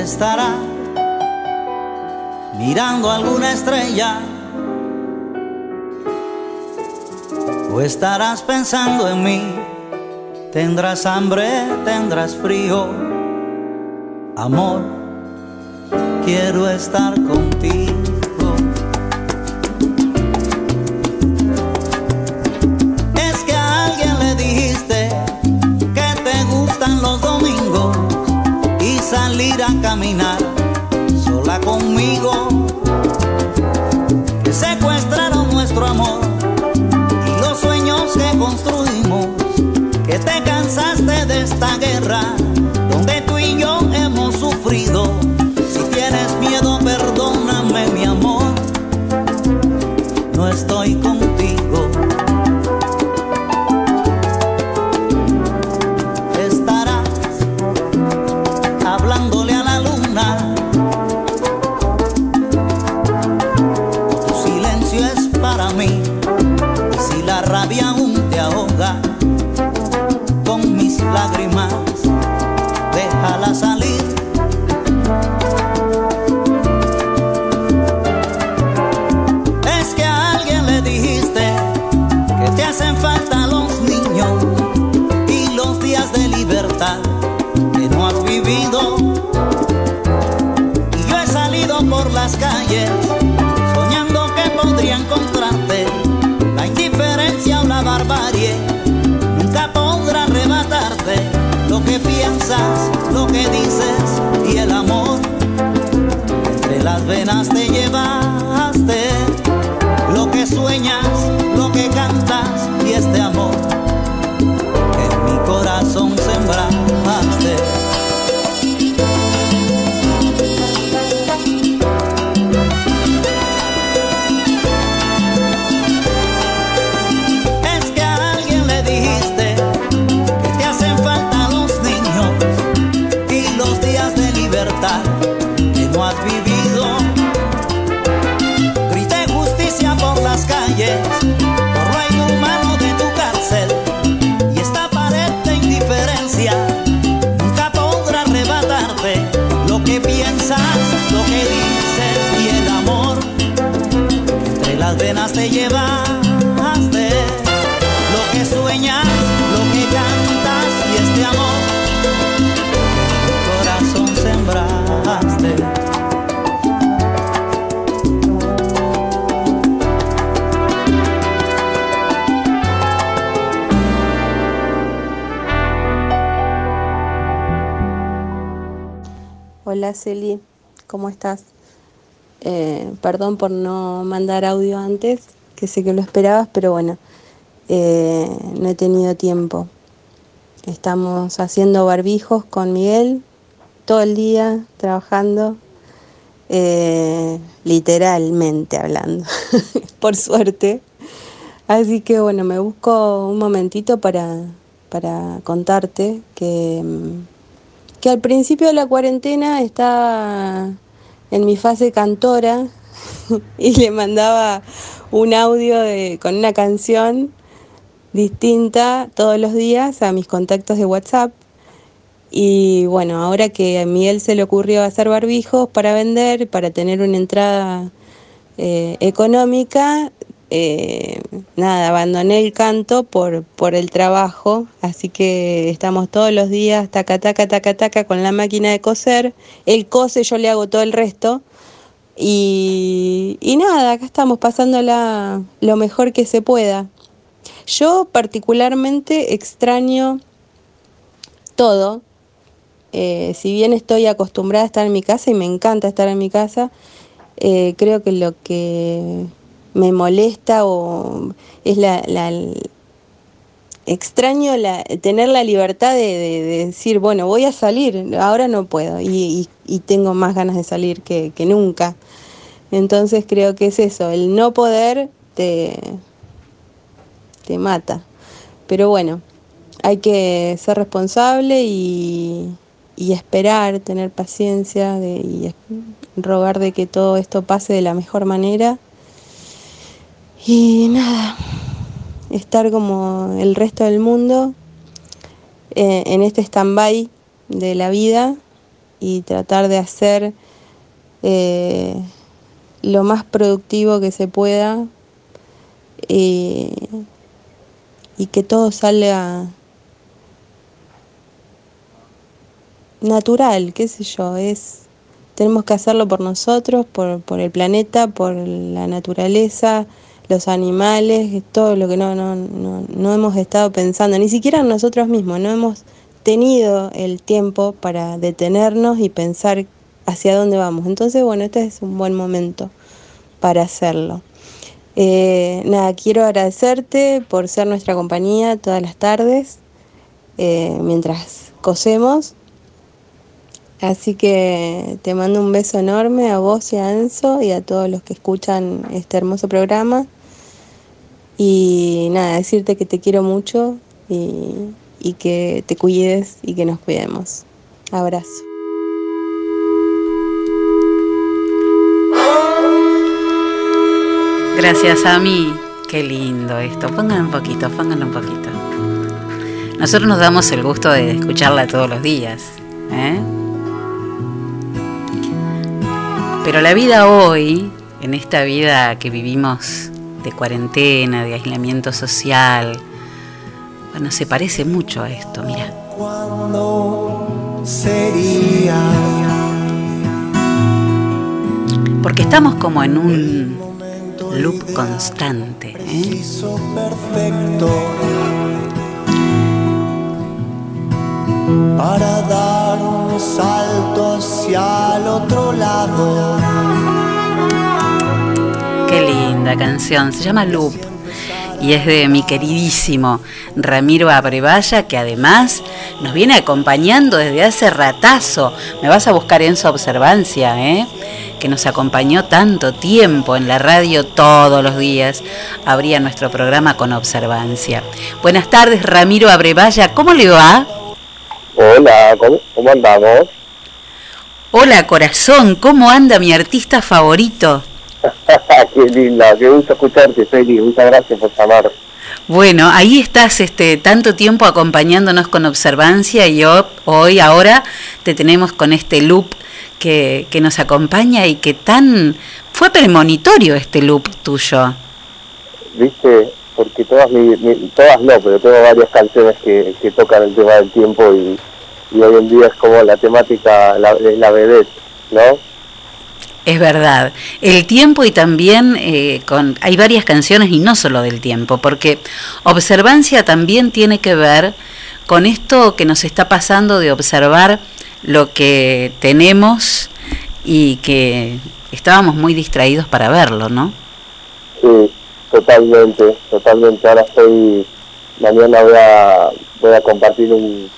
Estarás mirando alguna estrella o estarás pensando en mí. Tendrás hambre, tendrás frío, amor, quiero estar contigo. Es que a alguien le dijiste que te gustan los domingos salir a caminar sola conmigo. Que secuestraron nuestro amor y los sueños que construimos. Que te cansaste de esta guerra venas te llevaste lo que sueñas, lo que cantas venas te llevaste. Lo que sueñas, lo que cantas y este amor mi corazón sembraste. Hola Celi, ¿cómo estás? Eh, perdón por no mandar audio antes, que sé que lo esperabas, pero bueno, eh, no he tenido tiempo. Estamos haciendo barbijos con Miguel todo el día, trabajando, eh, literalmente hablando, por suerte. Así que bueno, me busco un momentito para, para contarte que... mm, que al principio de la cuarentena estaba en mi fase cantora y le mandaba un audio de- con una canción distinta todos los días a mis contactos de WhatsApp. Y bueno, ahora que a Miguel se le ocurrió hacer barbijos para vender, para tener una entrada eh, económica, eh, nada, abandoné el canto por, por el trabajo, así que estamos todos los días taca, taca, taca, taca con la máquina de coser. Él cose, yo le hago todo el resto. Y, y nada, acá estamos pasándola lo mejor que se pueda. Yo particularmente extraño todo. Eh, si bien estoy acostumbrada a estar en mi casa y me encanta estar en mi casa, eh, creo que lo que me molesta o es la, la- extraño la, tener la libertad de, de- de decir, bueno, voy a salir, ahora no puedo y, tengo más ganas de salir que, nunca. Entonces creo que es eso, el no poder te, te mata. Pero bueno, hay que ser responsable y, esperar, tener paciencia de, y rogar de que todo esto pase de la mejor manera. Y nada, estar como el resto del mundo eh, en este stand-by de la vida y tratar de hacer eh, lo más productivo que se pueda y, y que todo salga natural, qué sé yo, es tenemos que hacerlo por nosotros, por, por el planeta, por la naturaleza, los animales, todo lo que no, no, no, no hemos estado pensando, ni siquiera nosotros mismos, no hemos tenido el tiempo para detenernos y pensar hacia dónde vamos. Entonces, bueno, este es un buen momento para hacerlo. Eh, nada, quiero agradecerte por ser nuestra compañía todas las tardes eh, mientras cosemos. Así que te mando un beso enorme a vos y a Enzo y a todos los que escuchan este hermoso programa. Y nada, decirte que te quiero mucho y, y que te cuides y que nos cuidemos. Abrazo. Gracias a mí. Qué lindo esto. Pónganlo un poquito, pónganlo un poquito. Nosotros nos damos el gusto de escucharla todos los días. ¿eh? Pero la vida hoy, en esta vida que vivimos de cuarentena, de aislamiento social, bueno, se parece mucho a esto, mira. ¿Cuándo sería? Porque estamos como en un loop constante. ¿eh? Para dar un salto hacia el otro lado. Qué linda canción, se llama Loop y es de mi queridísimo Ramiro Abrevaya, que además nos viene acompañando desde hace ratazo. Me vas a buscar en su observancia, ¿eh? que nos acompañó tanto tiempo en la radio todos los días. Abría nuestro programa con observancia. Buenas tardes, Ramiro Abrevaya, ¿cómo le va? Hola, ¿cómo, cómo andamos? Hola, corazón, ¿cómo anda mi artista favorito? qué linda, qué gusto escucharte, Feli. Muchas gracias por llamar. Bueno, ahí estás este tanto tiempo acompañándonos con observancia y yo, hoy, ahora, te tenemos con este loop que, que nos acompaña y que tan fue premonitorio este loop tuyo. ¿Viste? Porque todas, mi, mi- todas no, pero tengo varias canciones que, que tocan el tema del tiempo y, y hoy en día es como la temática, la, es la vedette, ¿no? Es verdad. El tiempo y también eh, con hay varias canciones y no solo del tiempo, porque observancia también tiene que ver con esto que nos está pasando de observar lo que tenemos y que estábamos muy distraídos para verlo, ¿no? Sí, totalmente, totalmente. Ahora estoy, mañana voy a, voy a compartir un,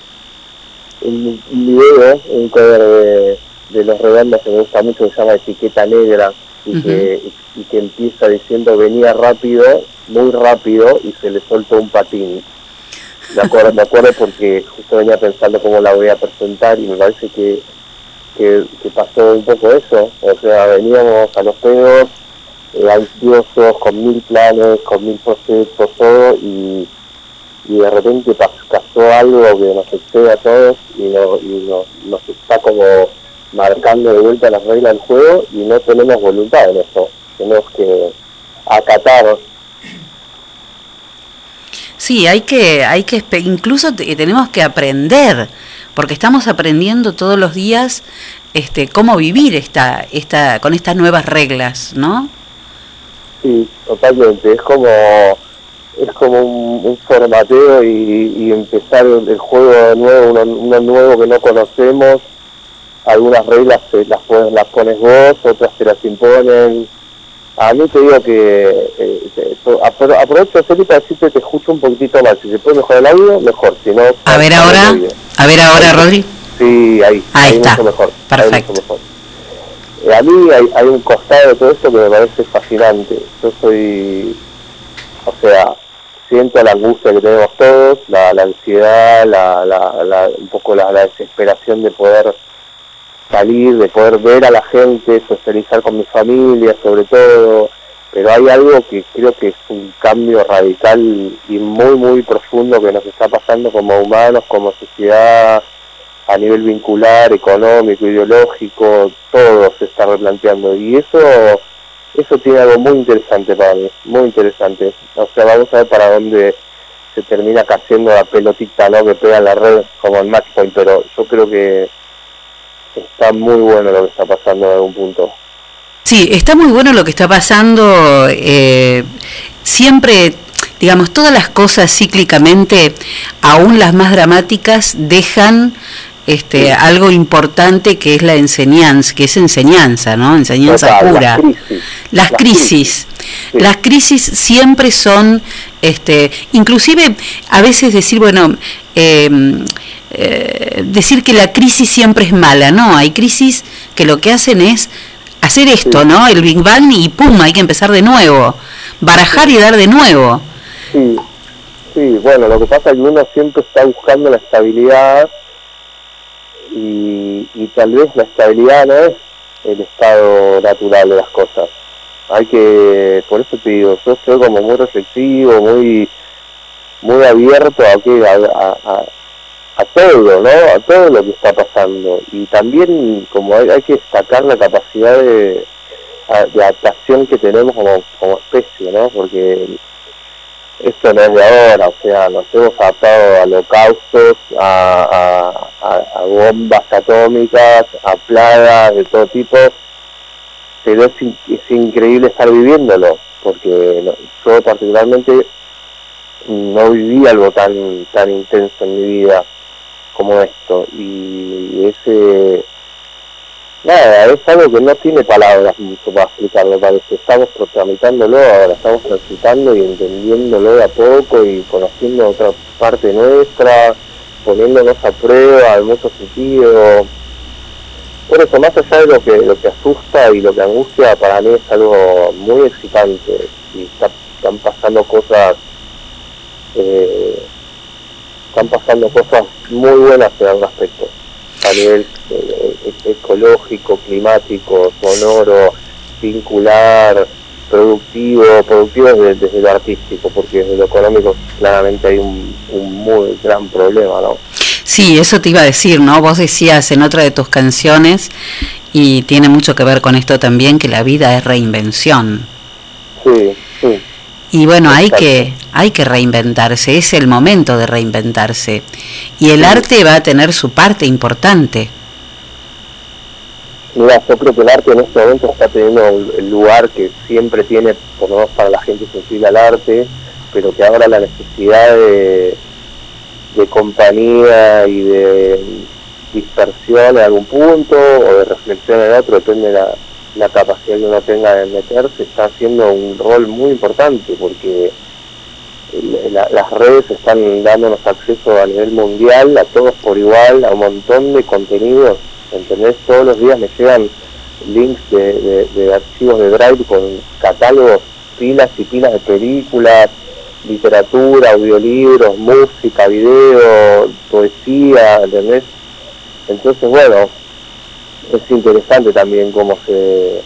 un, un video, un cover de, de Los Redondos que me gusta mucho, que se llama Etiqueta Negra, y, que, y, que empieza diciendo venía rápido, muy rápido, y se le soltó un patín. Me acuerdo, me acuerdo porque justo venía pensando cómo la voy a presentar y me parece que, que, que pasó un poco eso. O sea, veníamos a los pedos, eh, ansiosos, con mil planes, con mil proyectos, todo, y, y de repente pas- pasó algo que nos excede a todos y, no, y no- nos está como marcando de vuelta las reglas del juego y no tenemos voluntad en eso. Tenemos que acatar Sí, hay que, hay que, incluso te- tenemos que aprender, porque estamos aprendiendo todos los días este, cómo vivir esta, esta, con estas nuevas reglas, ¿no? Sí, totalmente. Es como es como un, un formateo y, y empezar el, el juego de nuevo, uno, uno nuevo que no conocemos. Algunas reglas se las, pones, las pones vos, otras te las imponen. A mí te digo que eh, apro- aprovecho Felipe para decirte que escucho un poquitito mal. Si se puede mejorar el audio, mejor. Si no, A ver ahora, a ver ahora, Rodri. Sí, ahí. Ahí está. mucho mejor. Perfecto. mucho mejor. Eh, a mí hay, hay un costado de todo esto que me parece fascinante. Yo soy, o sea, siento la angustia que tenemos todos, la, la ansiedad, la, la, la- un poco la, la desesperación de poder salir, de poder ver a la gente, socializar con mi familia sobre todo, pero hay algo que creo que es un cambio radical y muy, muy profundo que nos está pasando como humanos, como sociedad, a nivel vincular, económico, ideológico, todo se está replanteando y eso eso tiene algo muy interesante para mí, muy interesante. O sea, vamos a ver para dónde se termina cayendo la pelotita, ¿no? Que pega en la red como el match point, pero yo creo que está muy bueno lo que está pasando en algún punto. Sí, está muy bueno lo que está pasando. eh, siempre, digamos, todas las cosas cíclicamente, aún las más dramáticas, dejan este, algo importante que es la enseñanza, que es enseñanza, ¿no? Enseñanza Total, pura. las crisis. Las crisis. Las crisis siempre son, este, inclusive a veces decir, bueno, eh, eh, decir que la crisis siempre es mala, no, hay crisis que lo que hacen es hacer esto, ¿no? El Big Bang y pum, hay que empezar de nuevo, barajar y dar de nuevo. Sí, sí, bueno, lo que pasa es que uno siempre está buscando la estabilidad y, y tal vez la estabilidad no es el estado natural de las cosas. Hay que, por eso te digo, yo estoy como muy reflexivo, muy muy abierto a, que, a, a, a- todo, ¿no? A todo lo que está pasando. Y también como hay, hay que destacar la capacidad de, de adaptación que tenemos como, como especie, ¿no? Porque esto no es de ahora, o sea, nos hemos adaptado a holocaustos, a, a, a- bombas atómicas, a plagas de todo tipo, pero es, es increíble estar viviéndolo, porque yo particularmente no viví algo tan tan intenso en mi vida como esto, y ese nada, es algo que no tiene palabras mucho para explicarlo, parece. Estamos tramitándolo ahora, estamos transitando y entendiéndolo de a poco y conociendo otra parte nuestra, poniéndonos a prueba en muchos sentidos. Por eso, más allá de lo que, lo que asusta y lo que angustia, para mí es algo muy excitante y está- están pasando cosas, eh, están pasando cosas muy buenas en algún aspecto a nivel eh, e- ecológico, climático, sonoro, vincular, productivo, productivo desde, desde lo artístico, porque desde lo económico claramente hay un, un muy gran problema, ¿no? Sí, eso te iba a decir, ¿no? Vos decías en otra de tus canciones, y tiene mucho que ver con esto también, que la vida es reinvención. Sí. Y bueno, hay que, hay que reinventarse, es el momento de reinventarse. Y el arte va a tener su parte importante. Mira, yo creo que el arte en este momento está teniendo el el lugar que siempre tiene, por lo menos para la gente sensible al arte, pero que ahora la necesidad de, de compañía y de dispersión en algún punto o de reflexión en otro, depende de la, la capacidad que uno tenga de meterse, está haciendo un rol muy importante porque las redes están dándonos acceso a nivel mundial a todos por igual, a un montón de contenidos, ¿entendés? Todos los días me llegan links de, de- de archivos de Drive con catálogos, pilas y pilas de películas, literatura, audiolibros, música, video, poesía, ¿entendés? Entonces, bueno, es interesante también cómo se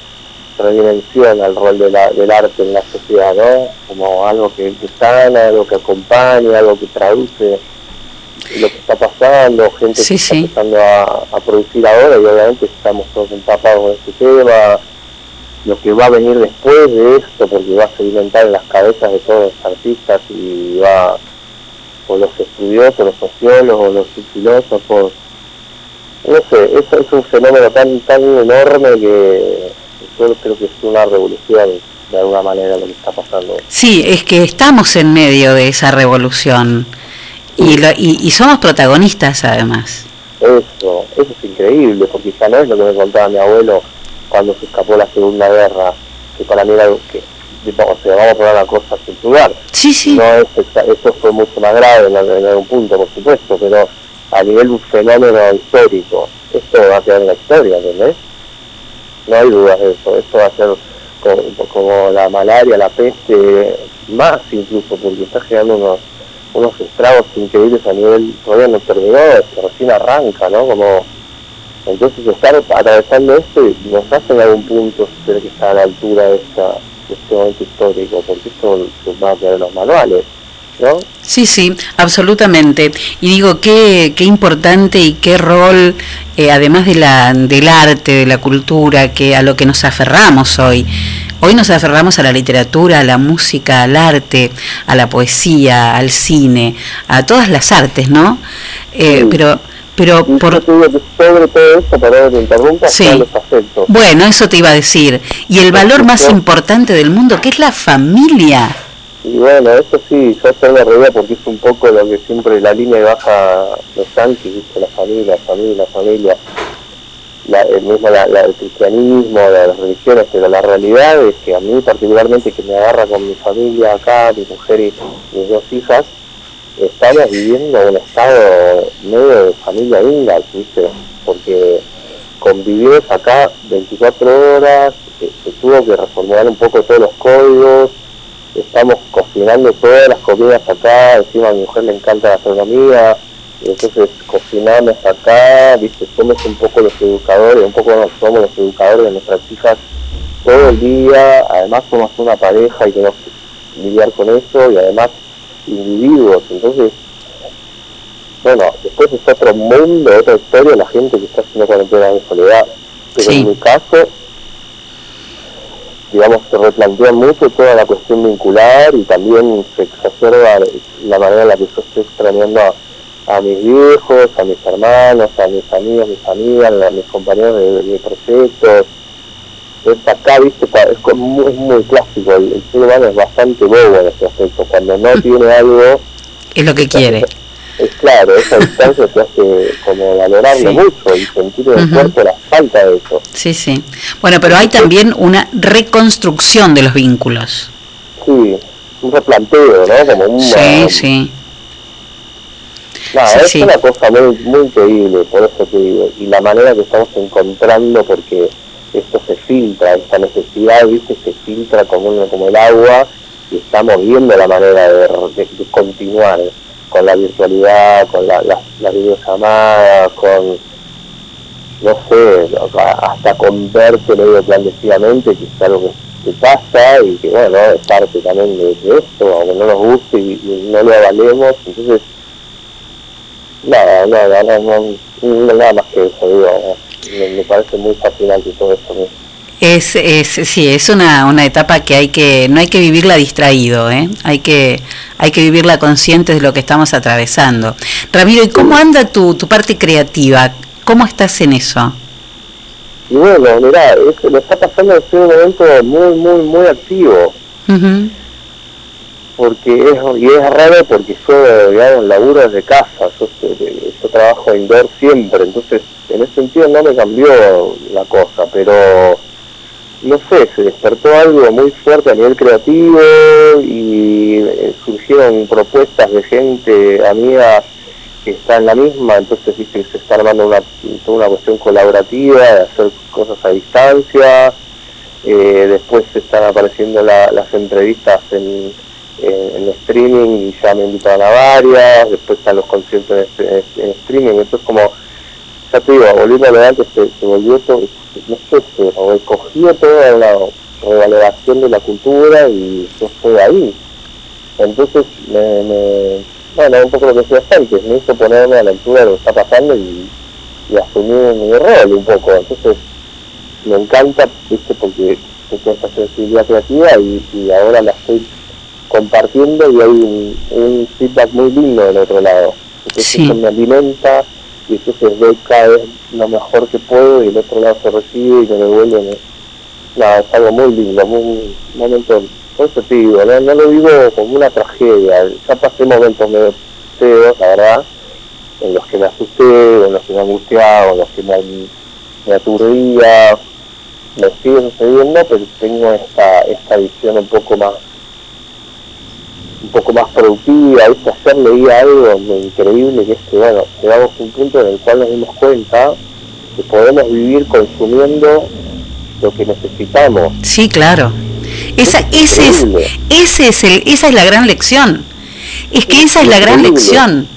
redimensiona el rol de la- del arte en la sociedad, ¿no? Como algo que, que sana, algo que acompaña, algo que traduce lo que está pasando, gente Sí, que está sí. empezando a, a producir ahora y obviamente estamos todos empapados con este tema, lo que va a venir después de esto, porque va a sedimentar en las cabezas de todos los artistas y va, o los estudiosos, los sociólogos, los filósofos, no sé, eso es un fenómeno tan tan enorme que yo creo que es una revolución de alguna manera lo que está pasando. Sí, es que estamos en medio de esa revolución y, lo- y, y somos protagonistas además. Eso, eso es increíble, porque ya no es lo que me contaba mi abuelo cuando se escapó la Segunda Guerra, que para mí era algo que, o sea, vamos a poner una cosa sin lugar. Sí, sí. No es, eso fue mucho más grave en, en algún punto, por supuesto, pero a nivel un fenómeno histórico, esto va a quedar en la historia, ¿entendés? No hay dudas de eso, esto va a ser como, la malaria, la peste, más incluso, porque está generando unos unos estragos increíbles a nivel todavía no terminó, recién arranca, ¿no? Como entonces estar atravesando esto y nos hace en algún punto tener que estar a la altura de, esta, de este momento histórico, porque esto va a quedar en los manuales. ¿No? Sí, sí, absolutamente. Y digo, qué, qué importante y qué rol, eh, además de la, del arte, de la cultura, que a lo que nos aferramos hoy. Hoy nos aferramos a la literatura, a la música, al arte, a la poesía, al cine, a todas las artes, ¿no? Eh, Pero, pero por... Sobre todo esto, para que interrumpa, Sí. los. Bueno, eso te iba a decir. Y el valor más importante del mundo, que es la familia. Y bueno, eso sí, yo estoy de realidad porque es un poco lo que siempre la línea baja los yanquis, ¿viste? la familia, la familia, la familia, la, el mismo la, la- el cristianismo, la- las religiones, pero la realidad es que a mí particularmente que me agarra con mi familia acá, mi mujer y mis dos hijas, estamos viviendo un estado medio de familia inga, ¿viste? Porque convivimos acá 24 horas, se, se tuvo que reformular un poco todos los códigos, estamos cocinando todas las comidas acá, encima a mi mujer le encanta la gastronomía, y entonces cocinamos acá, viste, somos un poco los educadores, un poco no, somos los educadores de nuestras hijas todo el día, además somos una pareja y tenemos que lidiar con eso, y además individuos, entonces, bueno, después es otro mundo, otra historia, la gente que está haciendo cuarentena en soledad, pero Sí. en mi caso, digamos, se replantea mucho toda la cuestión vincular y también se exacerba la manera en la que yo estoy extrañando a, a mis viejos, a mis hermanos, a mis amigos, mis amigas, a mis compañeros de, de proyectos. Es acá, viste, es, muy, muy clásico, el, el ser humano es bastante bobo en ese aspecto, cuando no tiene algo, Es lo que quiere. es claro, esa distancia te hace como valorarlo Sí. mucho y sentir en el Ujú. cuerpo la falta de eso. Sí, sí. Bueno, pero hay también una reconstrucción de los vínculos. Sí, un replanteo, ¿no? Como un, Sí, sí. No, Sí, es sí. una cosa muy, muy increíble, por eso te digo, y la manera que estamos encontrando, porque esto se filtra, esta necesidad, viste, se filtra como, como el agua, y estamos viendo la manera de, de- de continuar con la virtualidad, con la, la, la con, no sé, hasta con verte medio clandestinamente, que es algo que, pasa y que, bueno, es parte también de, de esto, aunque no nos guste y, no lo avalemos, entonces Nada, nada, no, no, nada más que eso, digo, me, parece muy fascinante todo esto. Es, es, sí, es una, una etapa que hay que, no hay que vivirla distraído, ¿eh? hay, que, hay que vivirla conscientes de lo que estamos atravesando. Ramiro, ¿y cómo anda tu, tu parte creativa? ¿Cómo estás en eso? Bueno, mirá, es, me está pasando en este momento muy, muy, muy activo, Ujú. porque es, y es raro porque yo, digamos, laburo desde casa, yo, eh, yo trabajo indoor siempre, entonces en ese sentido no me cambió la cosa, pero no sé, se despertó algo muy fuerte a nivel creativo y eh, surgieron propuestas de gente amiga que está en la misma, entonces viste se está armando una, una cuestión colaborativa de hacer cosas a distancia, eh, después están apareciendo la- las entrevistas en, en- streaming y ya me invitan a varias, después están los conciertos en streaming, entonces como, ya te digo, volviendo a lo antes, se, se volvió todo, no sé, se recogió toda la revaloración de la cultura y yo estoy ahí. Entonces, me, me- bueno, un poco lo que decías antes, me hizo ponerme a la altura de lo que está pasando y, y asumir mi rol un poco. Entonces, me encanta, viste, porque tengo esta sensibilidad creativa y, y ahora la estoy compartiendo y hay un, un feedback muy lindo del otro lado. Entonces Sí. eso me alimenta y entonces doy cada vez lo mejor que puedo y el otro lado se recibe y me devuelve. Nada, es algo muy lindo, muy, un momento, por no lo digo como una tragedia, ya pasé momentos medio feos, la verdad, en los que me asusté, en los que me angustiaba, en los que me, me aturdía, me sigue sucediendo, pero tengo esta, esta visión un poco más un poco más productiva, ¿viste? ayer leí algo increíble que es que bueno, llegamos a un punto en el cual nos dimos cuenta que podemos vivir consumiendo lo que necesitamos. Sí, claro. Esa, ese es, ese es el, esa es la gran lección. Es que esa es la gran lección.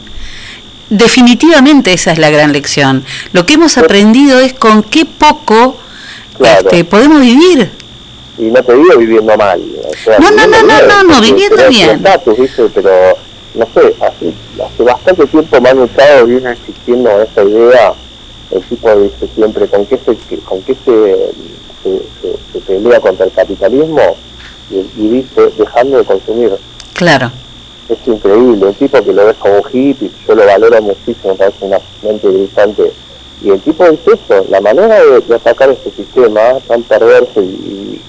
Definitivamente esa es la gran lección. Lo que hemos aprendido es con qué poco Claro. este, podemos vivir. Y no te digo viviendo mal. o sea, No, no, viviendo no, no, bien, no, no, viviendo bien. Pero no sé, hace, hace bastante tiempo Manu Chao viene existiendo esa idea, el tipo dice siempre, ¿con qué se, con qué se, se, se- se pelea contra el capitalismo? Y, y dice, dejando de consumir. Claro. Es increíble, un tipo que lo ves como un hippie, yo lo valoro muchísimo, me parece una mente brillante. Y el tipo dice eso, la manera de, de atacar este sistema tan perverso y, y,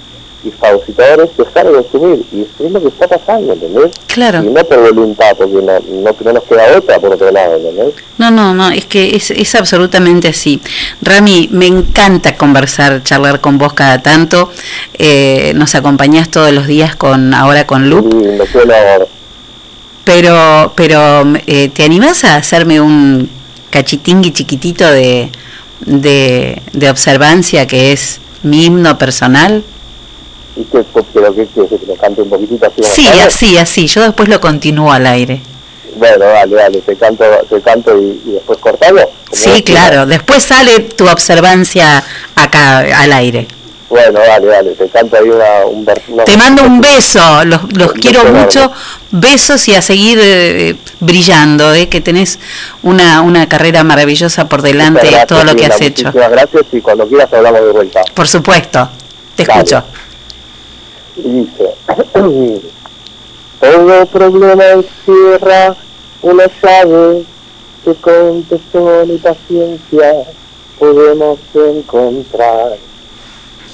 y fagocitador es dejar de consumir. Y es lo que está pasando, ¿entendés? Claro. Y no por voluntad, porque no, no, no nos queda otra por otro lado, ¿entendés? No, no, no, es que es, es absolutamente así. Rami, me encanta conversar, charlar con vos cada tanto. Eh, nos acompañás todos los días con ahora con Luke. Lindo, qué honor. Pero, pero eh, ¿te animás a hacerme un cachitingui chiquitito de, de, de observancia que es mi himno personal? ¿Y qué, pero qué quieres que lo cante un poquitito así? Sí, así, así. Yo después lo continúo al aire. Bueno, dale, dale, te canto, te canto y, y después cortamos. Sí, claro. Después sale tu observancia acá al aire. Bueno, dale, dale, te canto ahí una, un vers- unos- Te mando un beso, los, los quiero mucho, besos y a seguir eh, brillando, eh, que tenés una, una carrera maravillosa por delante, gracias, todo lo que has hecho. Muchísimas gracias y cuando quieras hablamos de vuelta. Por supuesto, te Dale. escucho. Y dice, todo problema encierra una llave que con tesón y paciencia podemos encontrar.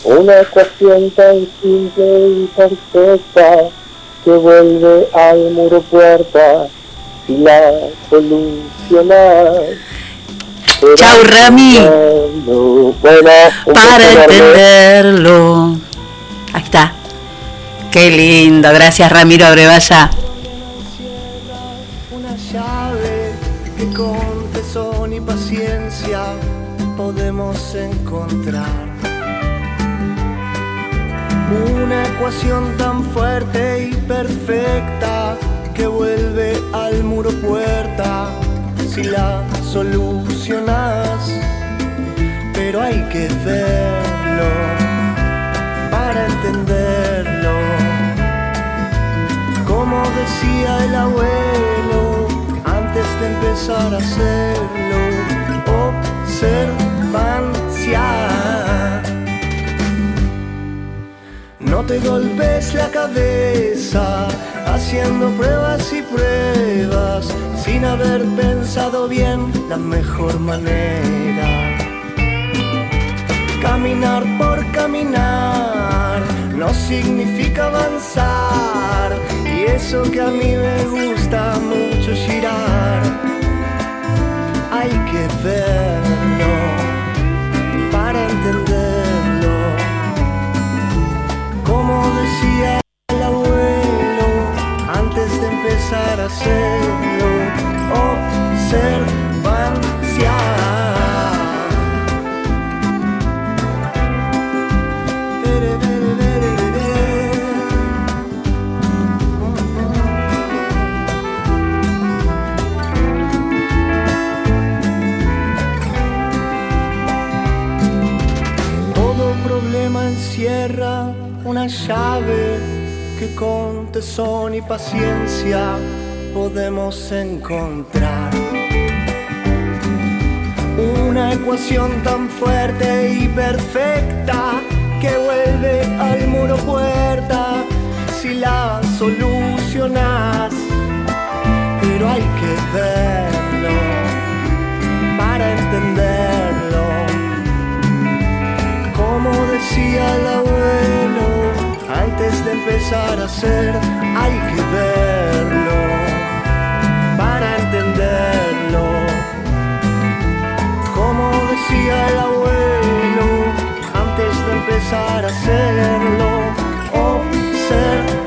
Una ecuación tan simple y perfecta que vuelve al muro puerta si la solucionas. Chau, Rami. Bueno, Para entenderlo. Ahí está. Qué lindo, gracias Ramiro Abrevaya. Una llave que con tesón y paciencia podemos encontrar. Una ecuación tan fuerte y perfecta que vuelve al muro puerta si la solucionas. Pero hay que verlo para entenderlo. Como decía el abuelo, antes de empezar a hacerlo, observancia. No te golpes la cabeza haciendo pruebas y pruebas sin haber pensado bien la mejor manera. Caminar por caminar no significa avanzar eso que a mí me gusta mucho girar. Hay que verlo para entenderlo. Como decía el abuelo antes de empezar a hacerlo, observancia. Una llave que con tesón y paciencia podemos encontrar. Una ecuación tan fuerte y perfecta que vuelve al muro puerta si la solucionas. Pero hay que verlo para entenderlo. Decía el abuelo, antes de empezar a hacer, hay que verlo para entenderlo. Como decía el abuelo, antes de empezar a hacerlo, observancia.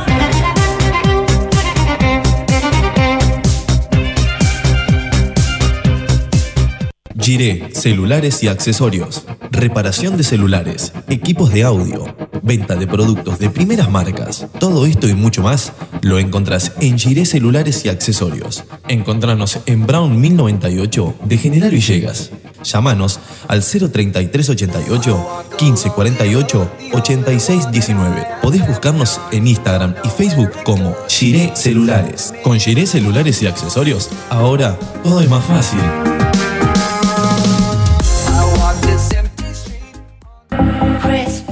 Giré, celulares y accesorios. Reparación de celulares, equipos de audio, venta de productos de primeras marcas. Todo esto y mucho más lo encontrás en Giré Celulares y Accesorios. Encontranos en Brown 1098 de General Villegas. Llámanos al 03388 1548 8619. Podés buscarnos en Instagram y Facebook como Giré Celulares. Con Giré Celulares y Accesorios, ahora todo es más fácil.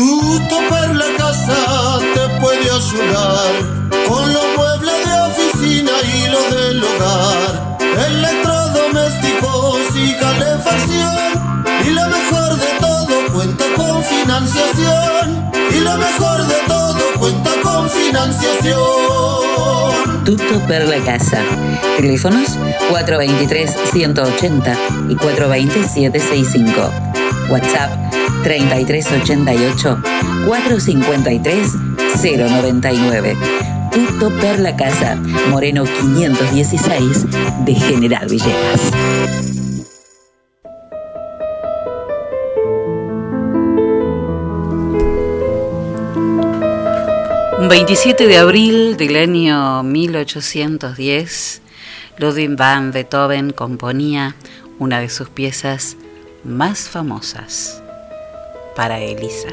Tuto per la casa te puede ayudar con los muebles de oficina y los del hogar, electrodomésticos y calefacción. Y lo mejor de todo cuenta con financiación. Y lo mejor de todo cuenta con financiación. Tutto per la casa. Teléfonos 423-180 y 420-765. WhatsApp 3388-453-099. Tutto per la casa. Moreno 516 de General Villegas. Un 27 de abril del año 1810, Ludwig van Beethoven componía una de sus piezas más famosas para Elisa.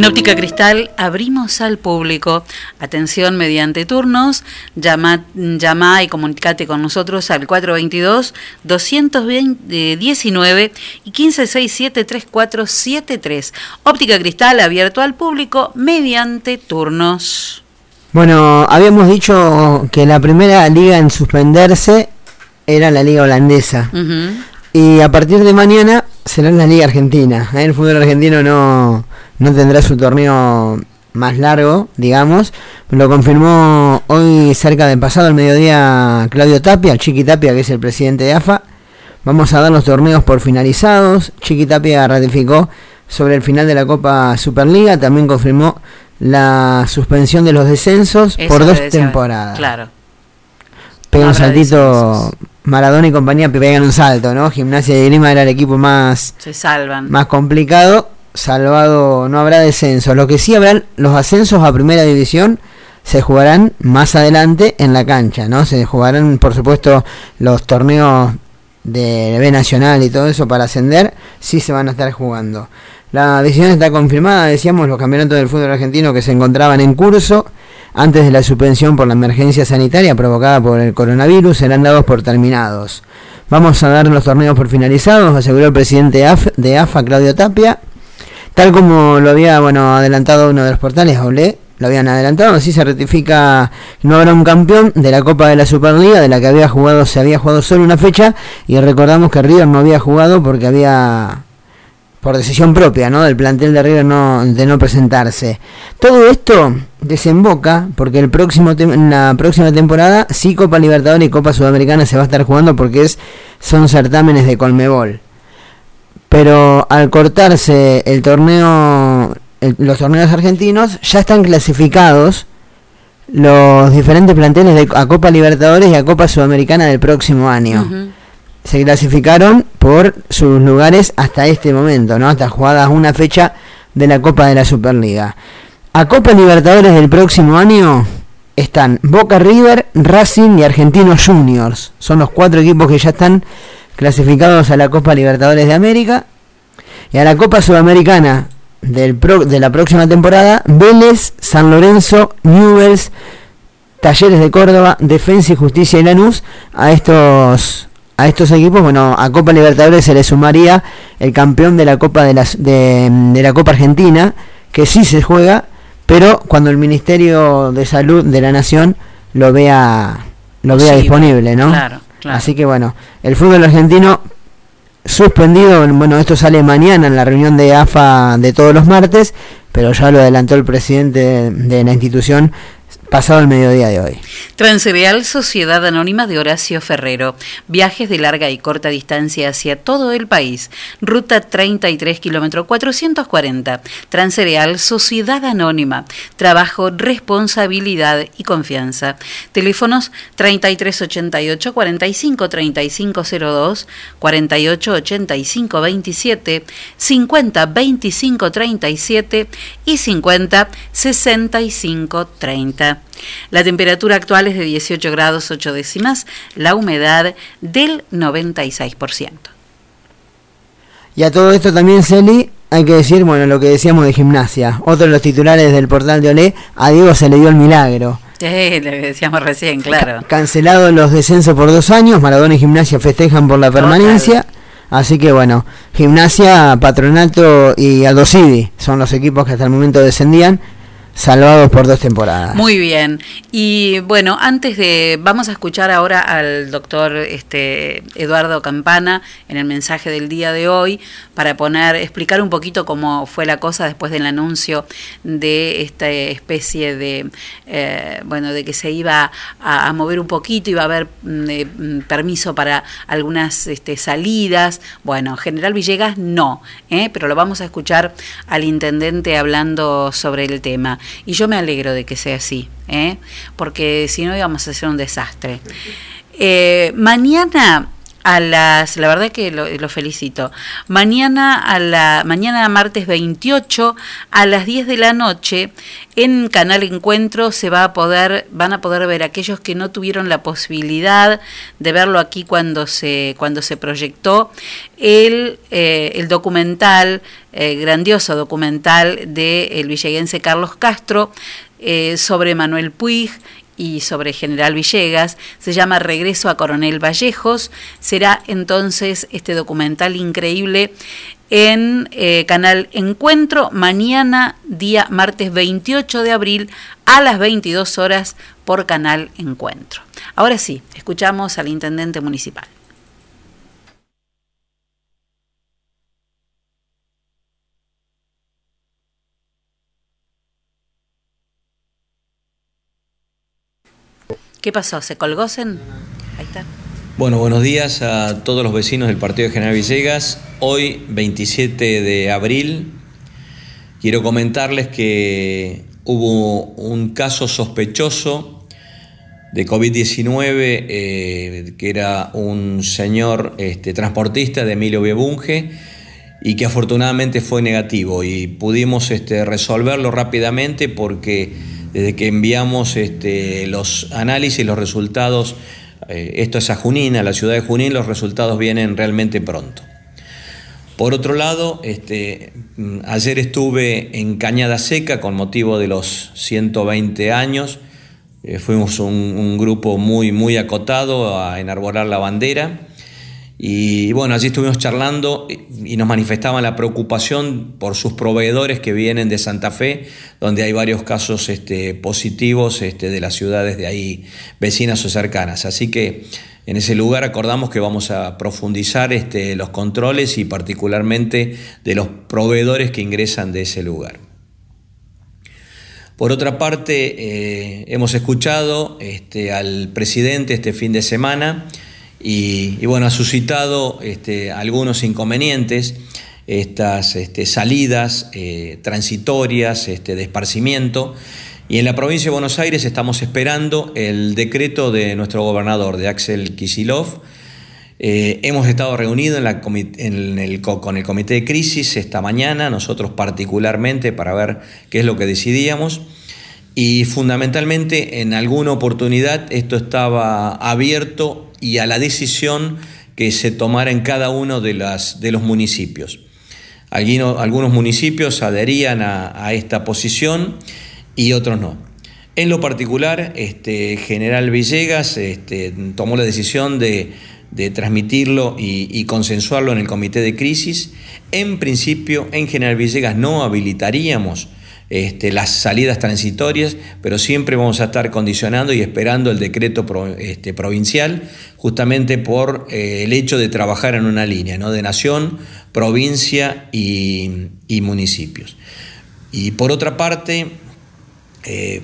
En Óptica Cristal abrimos al público. Atención mediante turnos. Llama, llama y comunicate con nosotros al 422-219 y 1567-3473. Óptica Cristal abierto al público mediante turnos. Bueno, habíamos dicho que la primera liga en suspenderse era la liga holandesa. Y a partir de mañana será la liga argentina. El fútbol argentino no, no tendrá su torneo más largo, digamos. Lo confirmó hoy cerca del pasado, al mediodía, Claudio Tapia, el Chiqui Tapia, que es el presidente de AFA. Vamos a dar los torneos por finalizados. Chiqui Tapia ratificó sobre el final de la Copa Superliga. También confirmó la suspensión de los descensos Eso por dos temporadas. Claro. Pega un saltito, Maradona y compañía pegan un salto, ¿no? Gimnasia de Grima era el equipo más, Se salvan. más complicado. Salvado, no habrá descenso. Lo que sí habrán, los ascensos a primera división se jugarán más adelante en la cancha, ¿no? Se jugarán, por supuesto, los torneos de B Nacional y todo eso para ascender, sí se van a estar jugando. La decisión está confirmada, decíamos, los campeonatos del fútbol argentino que se encontraban en curso antes de la suspensión por la emergencia sanitaria provocada por el coronavirus serán dados por terminados. Vamos a dar los torneos por finalizados, aseguró el presidente de AFA, Claudio Tapia. Tal como lo había bueno adelantado uno de los portales, lo habían adelantado, así se ratifica que no habrá un campeón de la Copa de la Superliga, de la que había jugado, se había jugado solo una fecha, y recordamos que River no había jugado porque había por decisión propia, ¿no? Del plantel de River no, de no presentarse. Todo esto desemboca porque el próximo la próxima temporada sí Copa Libertadores y Copa Sudamericana se va a estar jugando porque es son certámenes de Colmebol. Pero al cortarse el torneo, el- los torneos argentinos, ya están clasificados los diferentes planteles de, a Copa Libertadores y a Copa Sudamericana del próximo año. Se clasificaron por sus lugares hasta este momento, ¿no? Hasta jugadas una fecha de la Copa de la Superliga. A Copa Libertadores del próximo año están Boca River, Racing y Argentinos Juniors. Son los cuatro equipos que ya están clasificados a la Copa Libertadores de América. Y a la Copa Sudamericana del pro- de la próxima temporada, Vélez, San Lorenzo, Newells, Talleres de Córdoba, Defensa y Justicia y Lanús. A estos a estos equipos, bueno, a Copa Libertadores se le sumaría el campeón de la Copa de, las, de, de la Copa Argentina, que sí se juega, pero cuando el Ministerio de Salud de la Nación lo vea lo vea disponible, ¿no? claro, claro. Así que bueno, el fútbol argentino suspendido, bueno, esto sale mañana en la reunión de AFA de todos los martes, pero ya lo adelantó el presidente de, la institución pasado el mediodía de hoy. Transreal Sociedad Anónima de Horacio Ferrero. Viajes de larga y corta distancia hacia todo el país. Ruta 33, kilómetro 440. Transreal Sociedad Anónima. Trabajo, responsabilidad y confianza. Teléfonos 3388 45 3502, 48 85 27, 50 25 37 y 50 65 30. La temperatura actual es de 18 grados 8 décimas, la humedad del 96%. Y a todo esto también, Celi, hay que decir, bueno, lo que decíamos de gimnasia. Otro de los titulares del portal de Olé, a Diego se le dio el milagro. Eh, lo que decíamos recién, claro. Cancelado los descensos por dos años, Maradona y Gimnasia festejan por la permanencia. Así que bueno, Gimnasia, Patronato y Aldo Civi son los equipos que hasta el momento descendían, salvados por dos temporadas. Muy bien. Y bueno, antes de vamos a escuchar ahora al doctor este Eduardo Campana en el mensaje del día de hoy para poner explicar un poquito cómo fue la cosa después del anuncio de esta especie de eh, bueno de que se iba a, mover un poquito iba a haber mm, eh, mm, permiso para algunas este, salidas. Bueno, General Villegas no, ¿eh? pero lo vamos a escuchar al intendente hablando sobre el tema. Y yo me alegro de que sea así, ¿eh? porque si no íbamos a hacer un desastre. Eh, mañana a las, la verdad que lo, felicito. Mañana a la mañana martes 28 a las 10 de la noche en Canal Encuentro se va a poder van a poder ver aquellos que no tuvieron la posibilidad de verlo aquí cuando se cuando se proyectó el, eh, el documental eh, grandioso documental de el villeguense Carlos Castro eh, sobre Manuel Puig y sobre General Villegas, se llama Regreso a Coronel Vallejos, será entonces este documental increíble en eh, Canal Encuentro, mañana, día martes 28 de abril, a las 22 horas por Canal Encuentro. Ahora sí, escuchamos al intendente municipal. ¿Qué pasó? ¿Se colgó? Ahí está. Bueno, buenos días a todos los vecinos del Partido de General Villegas. Hoy, 27 de abril, quiero comentarles que hubo un caso sospechoso de COVID-19, eh, que era un señor este, transportista de Emilio Bebunge y que afortunadamente fue negativo y pudimos este, resolverlo rápidamente porque desde que enviamos este, los análisis, los resultados, eh, esto es a Junín, a la ciudad de Junín, los resultados vienen realmente pronto. Por otro lado, este, mm, ayer estuve en Cañada Seca con motivo de los 120 años. Eh, fuimos un, un, grupo muy, muy acotado a enarbolar la bandera. Y bueno, allí estuvimos charlando y nos manifestaban la preocupación por sus proveedores que vienen de Santa Fe, donde hay varios casos este, positivos este, de las ciudades de ahí vecinas o cercanas. Así que en ese lugar acordamos que vamos a profundizar este, los controles y particularmente de los proveedores que ingresan de ese lugar. Por otra parte, eh, hemos escuchado al presidente este fin de semana y, y bueno, ha suscitado este, algunos inconvenientes estas este, salidas eh, transitorias este, de esparcimiento. Y en la provincia de Buenos Aires estamos esperando el decreto de nuestro gobernador, de Axel Kisilov. Eh, hemos estado reunidos en la en el, con el comité de crisis esta mañana, nosotros particularmente, para ver qué es lo que decidíamos. Y fundamentalmente en alguna oportunidad esto estaba abierto y a la decisión que se tomara en cada uno de, las, de los municipios. Algunos municipios adherían a, esta posición y otros no. En lo particular, este, General Villegas este, tomó la decisión de, de transmitirlo y, y, consensuarlo en el comité de crisis. En principio, en General Villegas no habilitaríamos este, las salidas transitorias, pero siempre vamos a estar condicionando y esperando el decreto este, provincial, justamente por eh, el hecho de trabajar en una línea ¿no? de nación, provincia y, municipios. Y por otra parte, eh,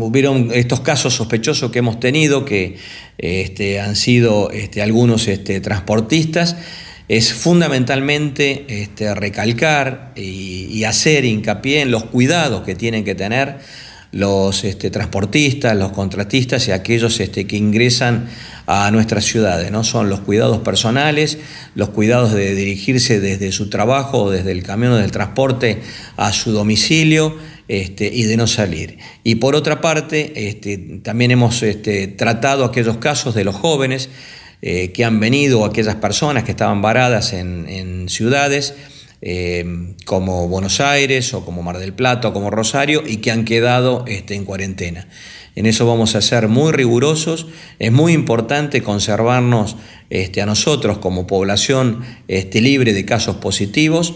hubieron estos casos sospechosos que hemos tenido, que este, han sido algunos transportistas, es fundamentalmente este, recalcar y, hacer hincapié en los cuidados que tienen que tener los este, transportistas, los contratistas y aquellos este, que ingresan a nuestras ciudades. ¿no? Son los cuidados personales, los cuidados de dirigirse desde su trabajo, desde el camión del transporte a su domicilio este, y de no salir. Y por otra parte, este, también hemos este, tratado aquellos casos de los jóvenes eh, que han venido, aquellas personas que estaban varadas en, ciudades eh, como Buenos Aires o como Mar del Plata o como Rosario y que han quedado este, en cuarentena. En eso vamos a ser muy rigurosos. Es muy importante conservarnos este, a nosotros como población este, libre de casos positivos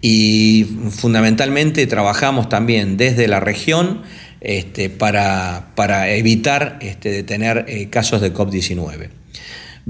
y fundamentalmente trabajamos también desde la región este, para, para, evitar este, de tener eh, casos de COP19.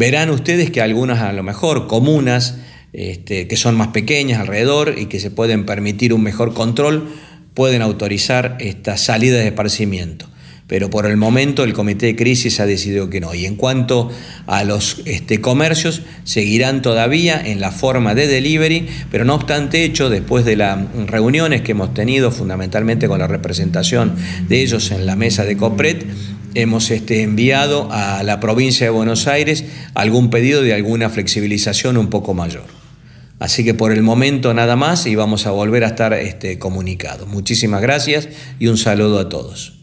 Verán ustedes que algunas a lo mejor comunas este, que son más pequeñas alrededor y que se pueden permitir un mejor control, pueden autorizar esta salida de esparcimiento. Pero por el momento el comité de crisis ha decidido que no. Y en cuanto a los este, comercios, seguirán todavía en la forma de delivery, pero no obstante hecho, después de las reuniones que hemos tenido fundamentalmente con la representación de ellos en la mesa de COPRET, hemos este, enviado a la provincia de Buenos Aires algún pedido de alguna flexibilización un poco mayor. Así que por el momento nada más y vamos a volver a estar este, comunicados. Muchísimas gracias y un saludo a todos.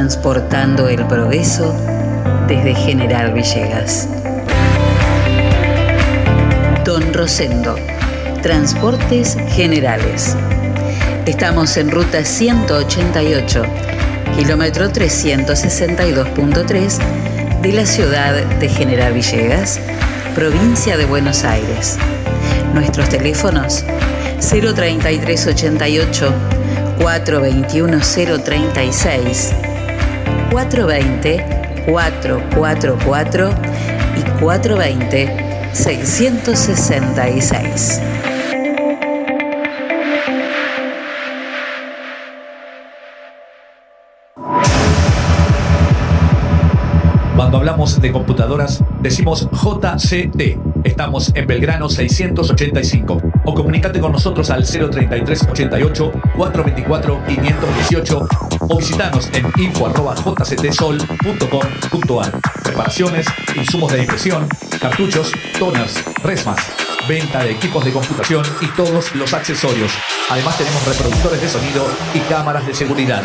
transportando el progreso desde General Villegas. Don Rosendo, Transportes Generales. Estamos en ruta 188, kilómetro 362.3 de la ciudad de General Villegas, provincia de Buenos Aires. Nuestros teléfonos 033 88 421 036 420 444 y 420 666. Cuando hablamos de computadoras, decimos JCT. Estamos en Belgrano 685. O comunícate con nosotros al 033 88 424 518 o visitanos en info.jctsol.com.ar. Reparaciones, insumos de impresión, cartuchos, toners, resmas, venta de equipos de computación y todos los accesorios. Además tenemos reproductores de sonido y cámaras de seguridad.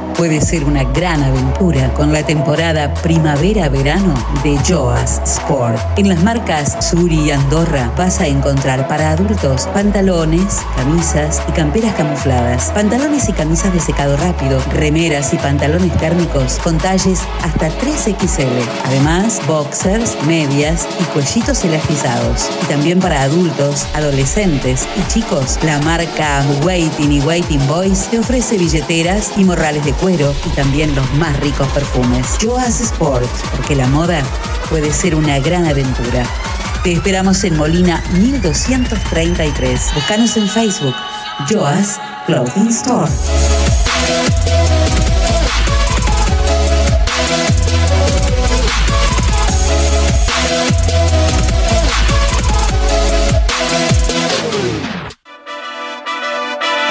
puede ser una gran aventura con la temporada primavera-verano de Joas Sport. En las marcas Suri y Andorra vas a encontrar para adultos pantalones, camisas y camperas camufladas, pantalones y camisas de secado rápido, remeras y pantalones térmicos con talles hasta 3XL. Además, boxers, medias y cuellitos elastizados. Y también para adultos, adolescentes y chicos, la marca Waiting y Waiting Boys te ofrece billeteras y morrales de y también los más ricos perfumes. Joas Sport, porque la moda puede ser una gran aventura. Te esperamos en Molina 1233. Búscanos en Facebook, Joas Clothing Store.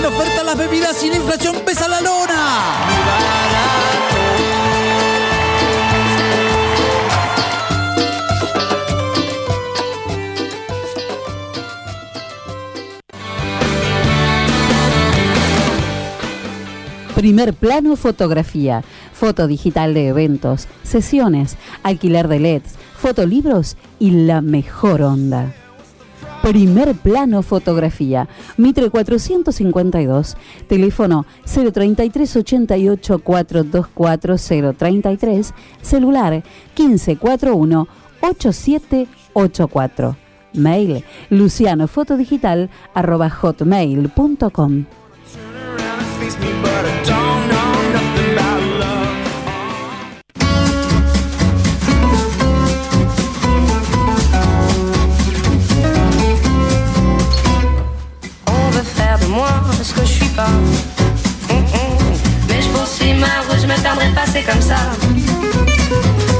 Ponen oferta las bebidas la inflación pesa la lona. Primer plano fotografía, foto digital de eventos, sesiones, alquiler de LEDs, fotolibros y la mejor onda. Primer plano fotografía, Mitre 452, teléfono 033 88 424 033, celular 1541 8784. Mail lucianofotodigital arroba hotmail.com. moi ce que je suis pas. Mais je poursuis ma route, je me perdrai pas, c'est comme ça.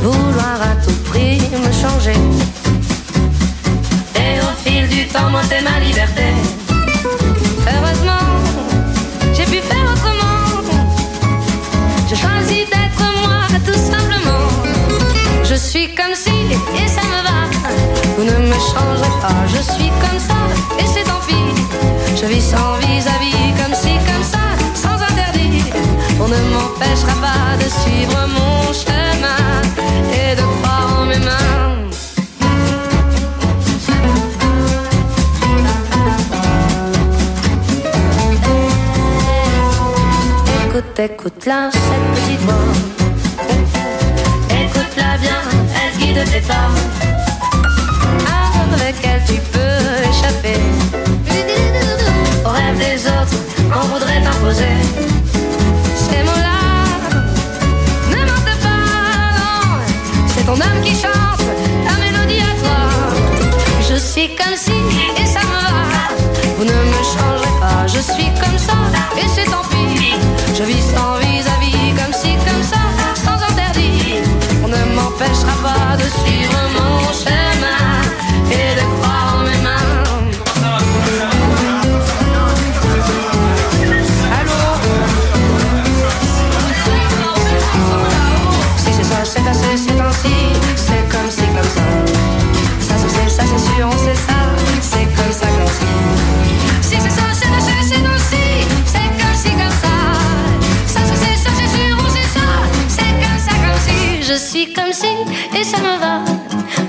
Vouloir à tout prix me changer. Et au fil du temps, monter ma liberté. Heureusement, j'ai pu faire autrement. Je choisis d'être moi, tout simplement. Je suis comme si, et ça me va. Vous ne me changerez pas, je suis comme ça, et c'est. Je vis sans vis-à-vis, comme si, comme ça, sans interdit. On ne m'empêchera pas de suivre mon chemin et de croire en mes mains. Écoute, écoute-la, cette petite voix. Écoute-la bien, elle guide tes pas. Qu'on voudrait t'imposer. Ces mots-là ne mentent pas, non. C'est ton âme qui chante, ta mélodie suis comme si et ça me va. Vous ne me changerez pas, je suis comme ça et c'est tant pis. Je vis sans vis-à-vis, comme si, comme ça, sans interdit. On ne m'empêchera pas de suivre mon chemin et c'est sûr, on sait ça, c'est comme ça comme si. Si c'est ça, c'est assez, c'est ainsi, c'est comme si, comme ça. Ça se sait, ça c'est sûr, on sait ça, c'est comme ça comme si. Je suis comme si, et ça me va.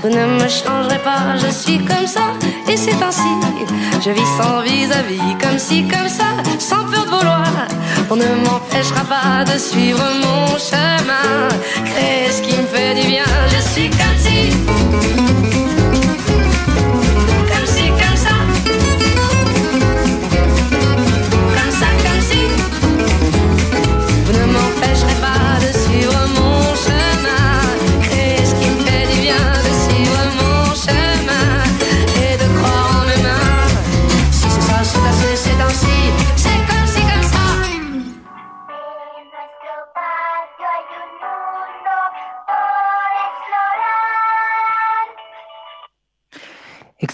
Vous ne me changerez pas, je suis comme ça, et c'est ainsi. Je vis sans vis-à-vis, comme si, comme ça, sans peur de vouloir. On ne m'empêchera pas de suivre mon chemin, créer ce qui me fait du bien? Je suis comme si.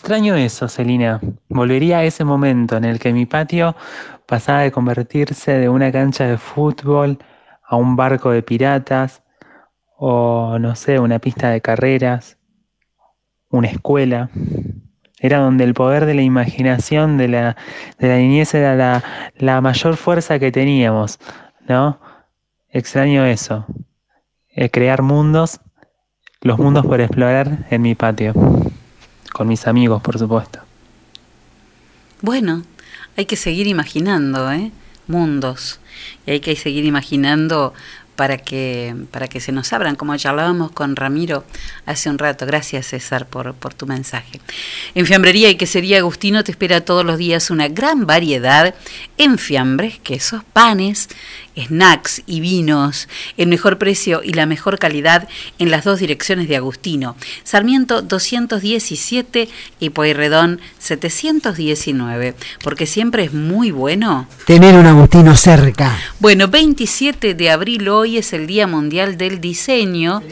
Extraño eso, Celina. Volvería a ese momento en el que mi patio pasaba de convertirse de una cancha de fútbol a un barco de piratas o, no sé, una pista de carreras, una escuela. Era donde el poder de la imaginación de la, de la niñez era la, la mayor fuerza que teníamos, ¿no? Extraño eso. Eh, crear mundos, los mundos por explorar en mi patio. Con mis amigos, por supuesto. Bueno, hay que seguir imaginando, ¿eh? Mundos. Y hay que seguir imaginando para que, para que se nos abran, como charlábamos con Ramiro hace un rato. Gracias, César, por, tu mensaje. En Fiambrería y Quesería Agustino te espera todos los días una gran variedad en fiambres, quesos, panes, snacks y vinos, el mejor precio y la mejor calidad en las dos direcciones de Agustino. Sarmiento 217 y Pueyrredón 719, porque siempre es muy bueno Tener un Agustino cerca. bueno, 27 de abril hoy es el Día Mundial del Diseño.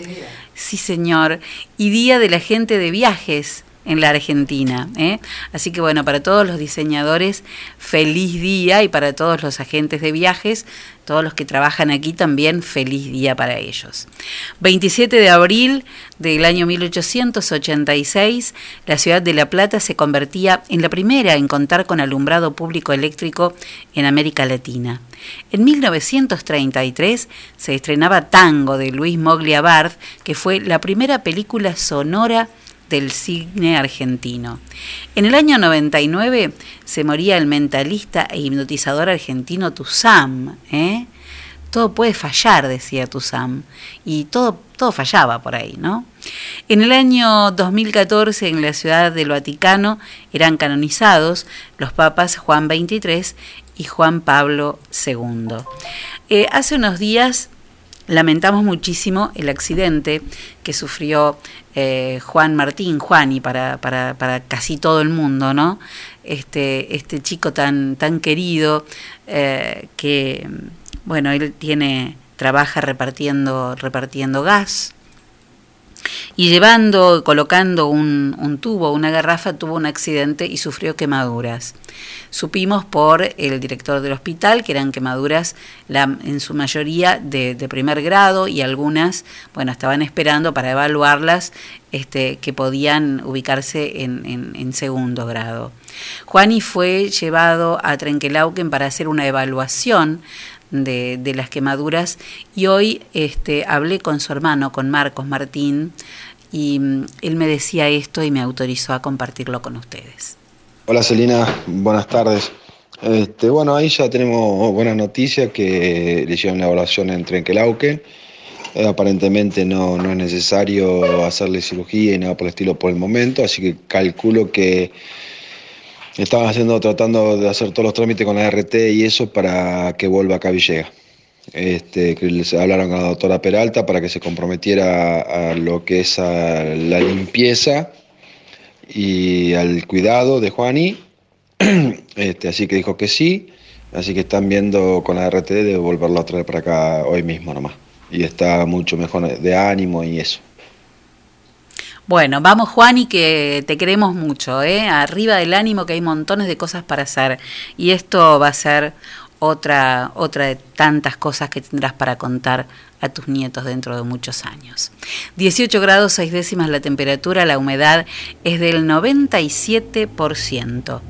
Sí, señor. Y Día de la Gente de Viajes en la Argentina. ¿eh? Así que bueno, para todos los diseñadores, feliz día y para todos los agentes de viajes, todos los que trabajan aquí también, feliz día para ellos. 27 de abril del año 1886, la ciudad de La Plata se convertía en la primera en contar con alumbrado público eléctrico en América Latina. En 1933 se estrenaba Tango de Luis Moglia Bard, que fue la primera película sonora del cine argentino. En el año 99 se moría el mentalista e hipnotizador argentino Tuzam. ¿eh? Todo puede fallar, decía Tuzam, y todo, todo fallaba por ahí, ¿no? En el año 2014, en la ciudad del Vaticano, eran canonizados los papas Juan XXIII y Juan Pablo II. Eh, hace unos días lamentamos muchísimo el accidente que sufrió eh, Juan Martín, Juani, para, para, para casi todo el mundo, ¿no? Este, este chico tan, tan querido eh, que, bueno, él tiene, trabaja repartiendo, repartiendo gas y llevando, colocando un, un, tubo, una garrafa, tuvo un accidente y sufrió quemaduras. Supimos por el director del hospital que eran quemaduras la, en su mayoría de, primer grado y algunas, bueno, estaban esperando para evaluarlas este, que podían ubicarse en, en, en segundo grado. Juani fue llevado a Trenquelauquen para hacer una evaluación de, de, las quemaduras y hoy este, hablé con su hermano, con Marcos Martín, y mm, él me decía esto y me autorizó a compartirlo con ustedes. Hola Celina, buenas tardes. Este, bueno, ahí ya tenemos buenas noticias que le hicieron la evaluación en Trenquelauquen. Eh, aparentemente no, no es necesario hacerle cirugía y nada por el estilo por el momento, así que calculo que estaban haciendo, tratando de hacer todos los trámites con la RT y eso para que vuelva acá a Villegas. Este, que les hablaron con la doctora Peralta para que se comprometiera a, a lo que es a la limpieza y al cuidado de Juani, este, así que dijo que sí, así que están viendo con la RTD de volverlo a traer para acá hoy mismo nomás. Y está mucho mejor de ánimo y eso. Bueno, vamos Juan y que te queremos mucho, ¿eh? Arriba del ánimo que hay montones de cosas para hacer y esto va a ser otra otra de tantas cosas que tendrás para contar a tus nietos dentro de muchos años. 18 grados 6 décimas la temperatura, la humedad es del 97%.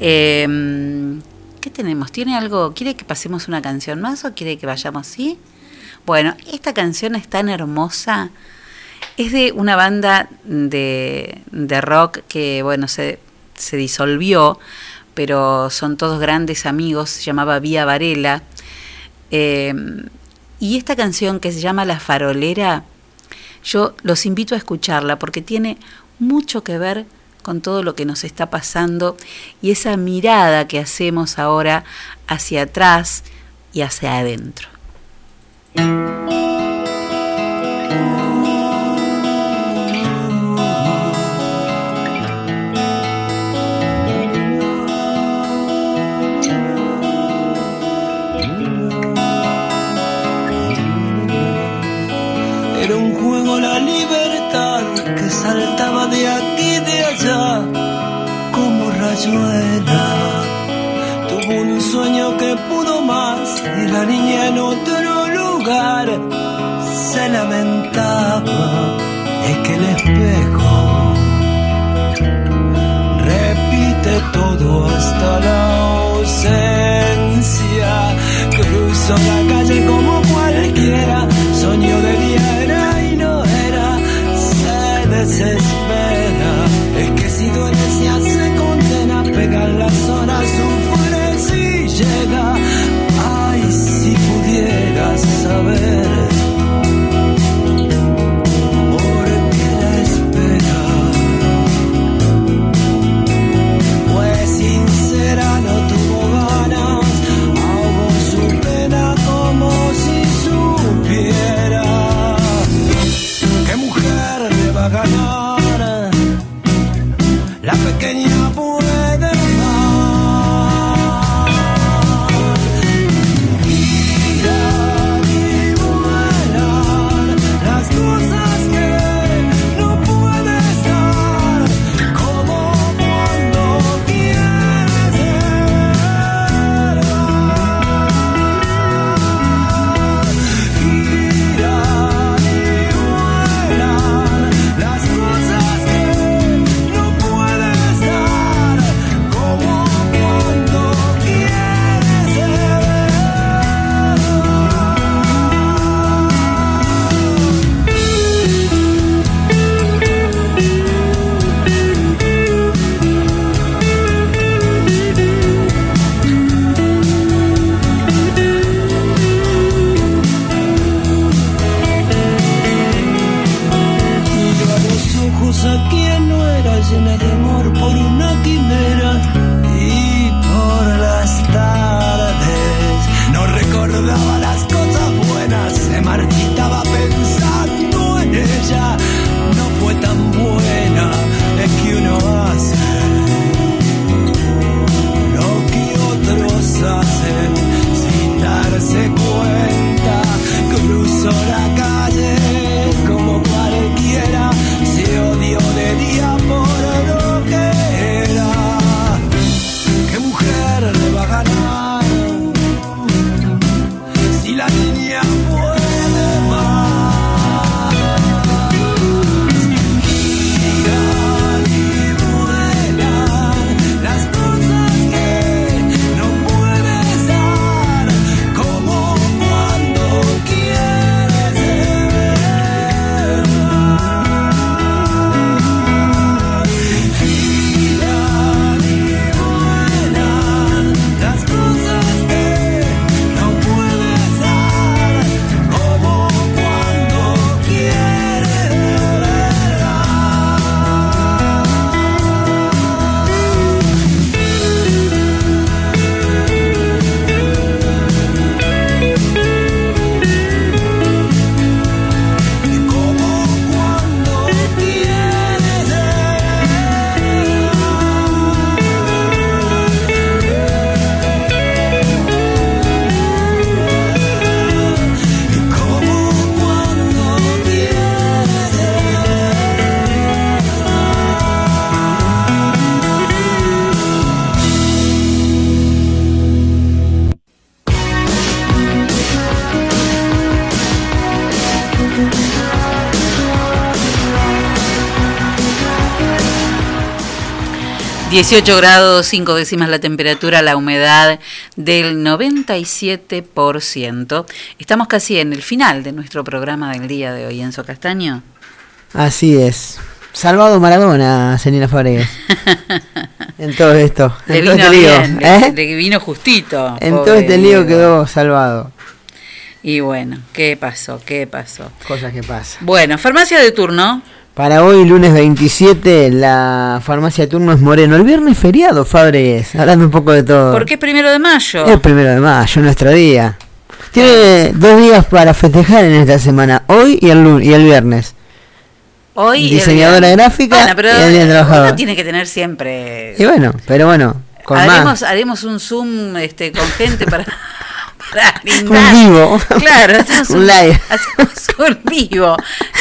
Eh, ¿Qué tenemos? ¿Tiene algo? ¿Quiere que pasemos una canción más o quiere que vayamos así? Bueno, esta canción es tan hermosa. Es de una banda de, de rock que, bueno, se, se disolvió, pero son todos grandes amigos, se llamaba Vía Varela. Eh, y esta canción que se llama La Farolera, yo los invito a escucharla porque tiene mucho que ver con todo lo que nos está pasando y esa mirada que hacemos ahora hacia atrás y hacia adentro. Tuvo un sueño que pudo más y la niña en otro lugar se lamentaba. Es que el espejo repite todo hasta la ausencia. Cruzó la calle como cualquiera, soñó de día era y no era, se desespera. Es que si duele se hace condena, pegan las horas, sufre si llega. Ay, si pudieras saber. 18 grados, 5 décimas la temperatura, la humedad del 97%. Estamos casi en el final de nuestro programa del día de hoy, Enzo Castaño. Así es. Salvado Maradona, Selina Fabregas. en todo esto. Le En todo vino este lío. bien, ¿eh? le, le vino justito. En todo este lío Diego. quedó salvado. Y bueno, ¿qué pasó? ¿Qué pasó? Cosas que pasan. Bueno, farmacia de turno. Para hoy, lunes 27, la farmacia de turno es Moreno. El viernes feriado, Fabregues. Hablando un poco de todo. Porque es primero de mayo. Es primero de mayo, nuestro día. Tiene dos días para festejar en esta semana, hoy y el, lu- y el viernes. Hoy Diseñadora gráfica Bueno, pero y el día trabajador. uno tiene que tener siempre. Y bueno, pero bueno, con haremos, más. haremos un zoom este, con gente para, para Un vivo. Claro, hacemos Un live. Hacemos un vivo.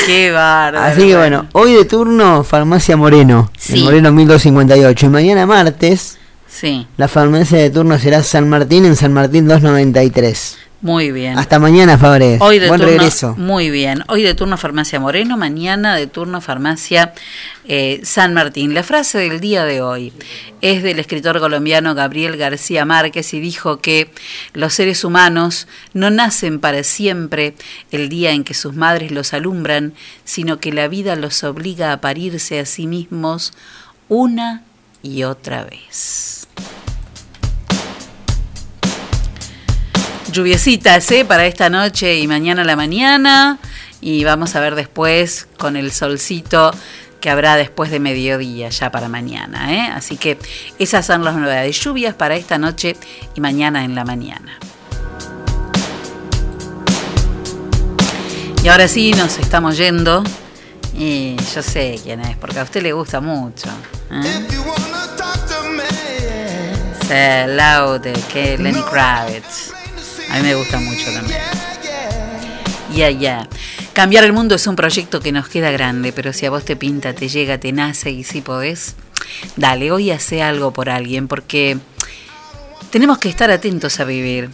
Qué bárbaro. Así que bueno, hoy de turno, Farmacia Moreno. Sí. En Moreno 1258. Y mañana martes, Sí, la farmacia de turno será San Martín en San Martín 293. Muy bien. Hasta mañana, Fabre. Hoy de Buen turno, regreso. Muy bien. Hoy de turno Farmacia Moreno, mañana de turno Farmacia eh, San Martín. La frase del día de hoy es del escritor colombiano Gabriel García Márquez y dijo que los seres humanos no nacen para siempre el día en que sus madres los alumbran, sino que la vida los obliga a parirse a sí mismos una y otra vez. Lluviecitas ¿eh? para esta noche y mañana a la mañana. Y vamos a ver después con el solcito que habrá después de mediodía ya para mañana. ¿eh? Así que esas son las novedades. Lluvias para esta noche y mañana en la mañana. Y ahora sí nos estamos yendo. Y yo sé quién es, porque a usted le gusta mucho. ¿eh? Say Loud de que Lenny Kravitz. A mí me gusta mucho también. Ya, ya. Cambiar el mundo es un proyecto que nos queda grande, pero si a vos te pinta, te llega, te nace y si podés, dale, hoy hace algo por alguien, porque tenemos que estar atentos a vivir.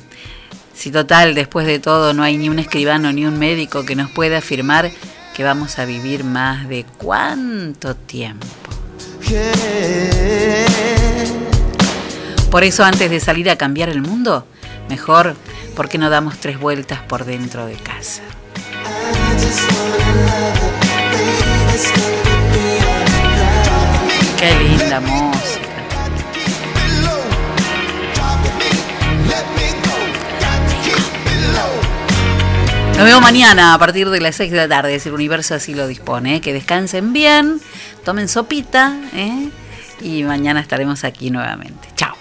Si total, después de todo, no hay ni un escribano ni un médico que nos pueda afirmar que vamos a vivir más de cuánto tiempo. Por eso, antes de salir a cambiar el mundo, mejor, ¿por qué no damos tres vueltas por dentro de casa? Qué linda música. Nos vemos mañana a partir de las 6 de la tarde, si el universo así lo dispone. ¿eh? Que descansen bien, tomen sopita ¿eh? y mañana estaremos aquí nuevamente. Chao.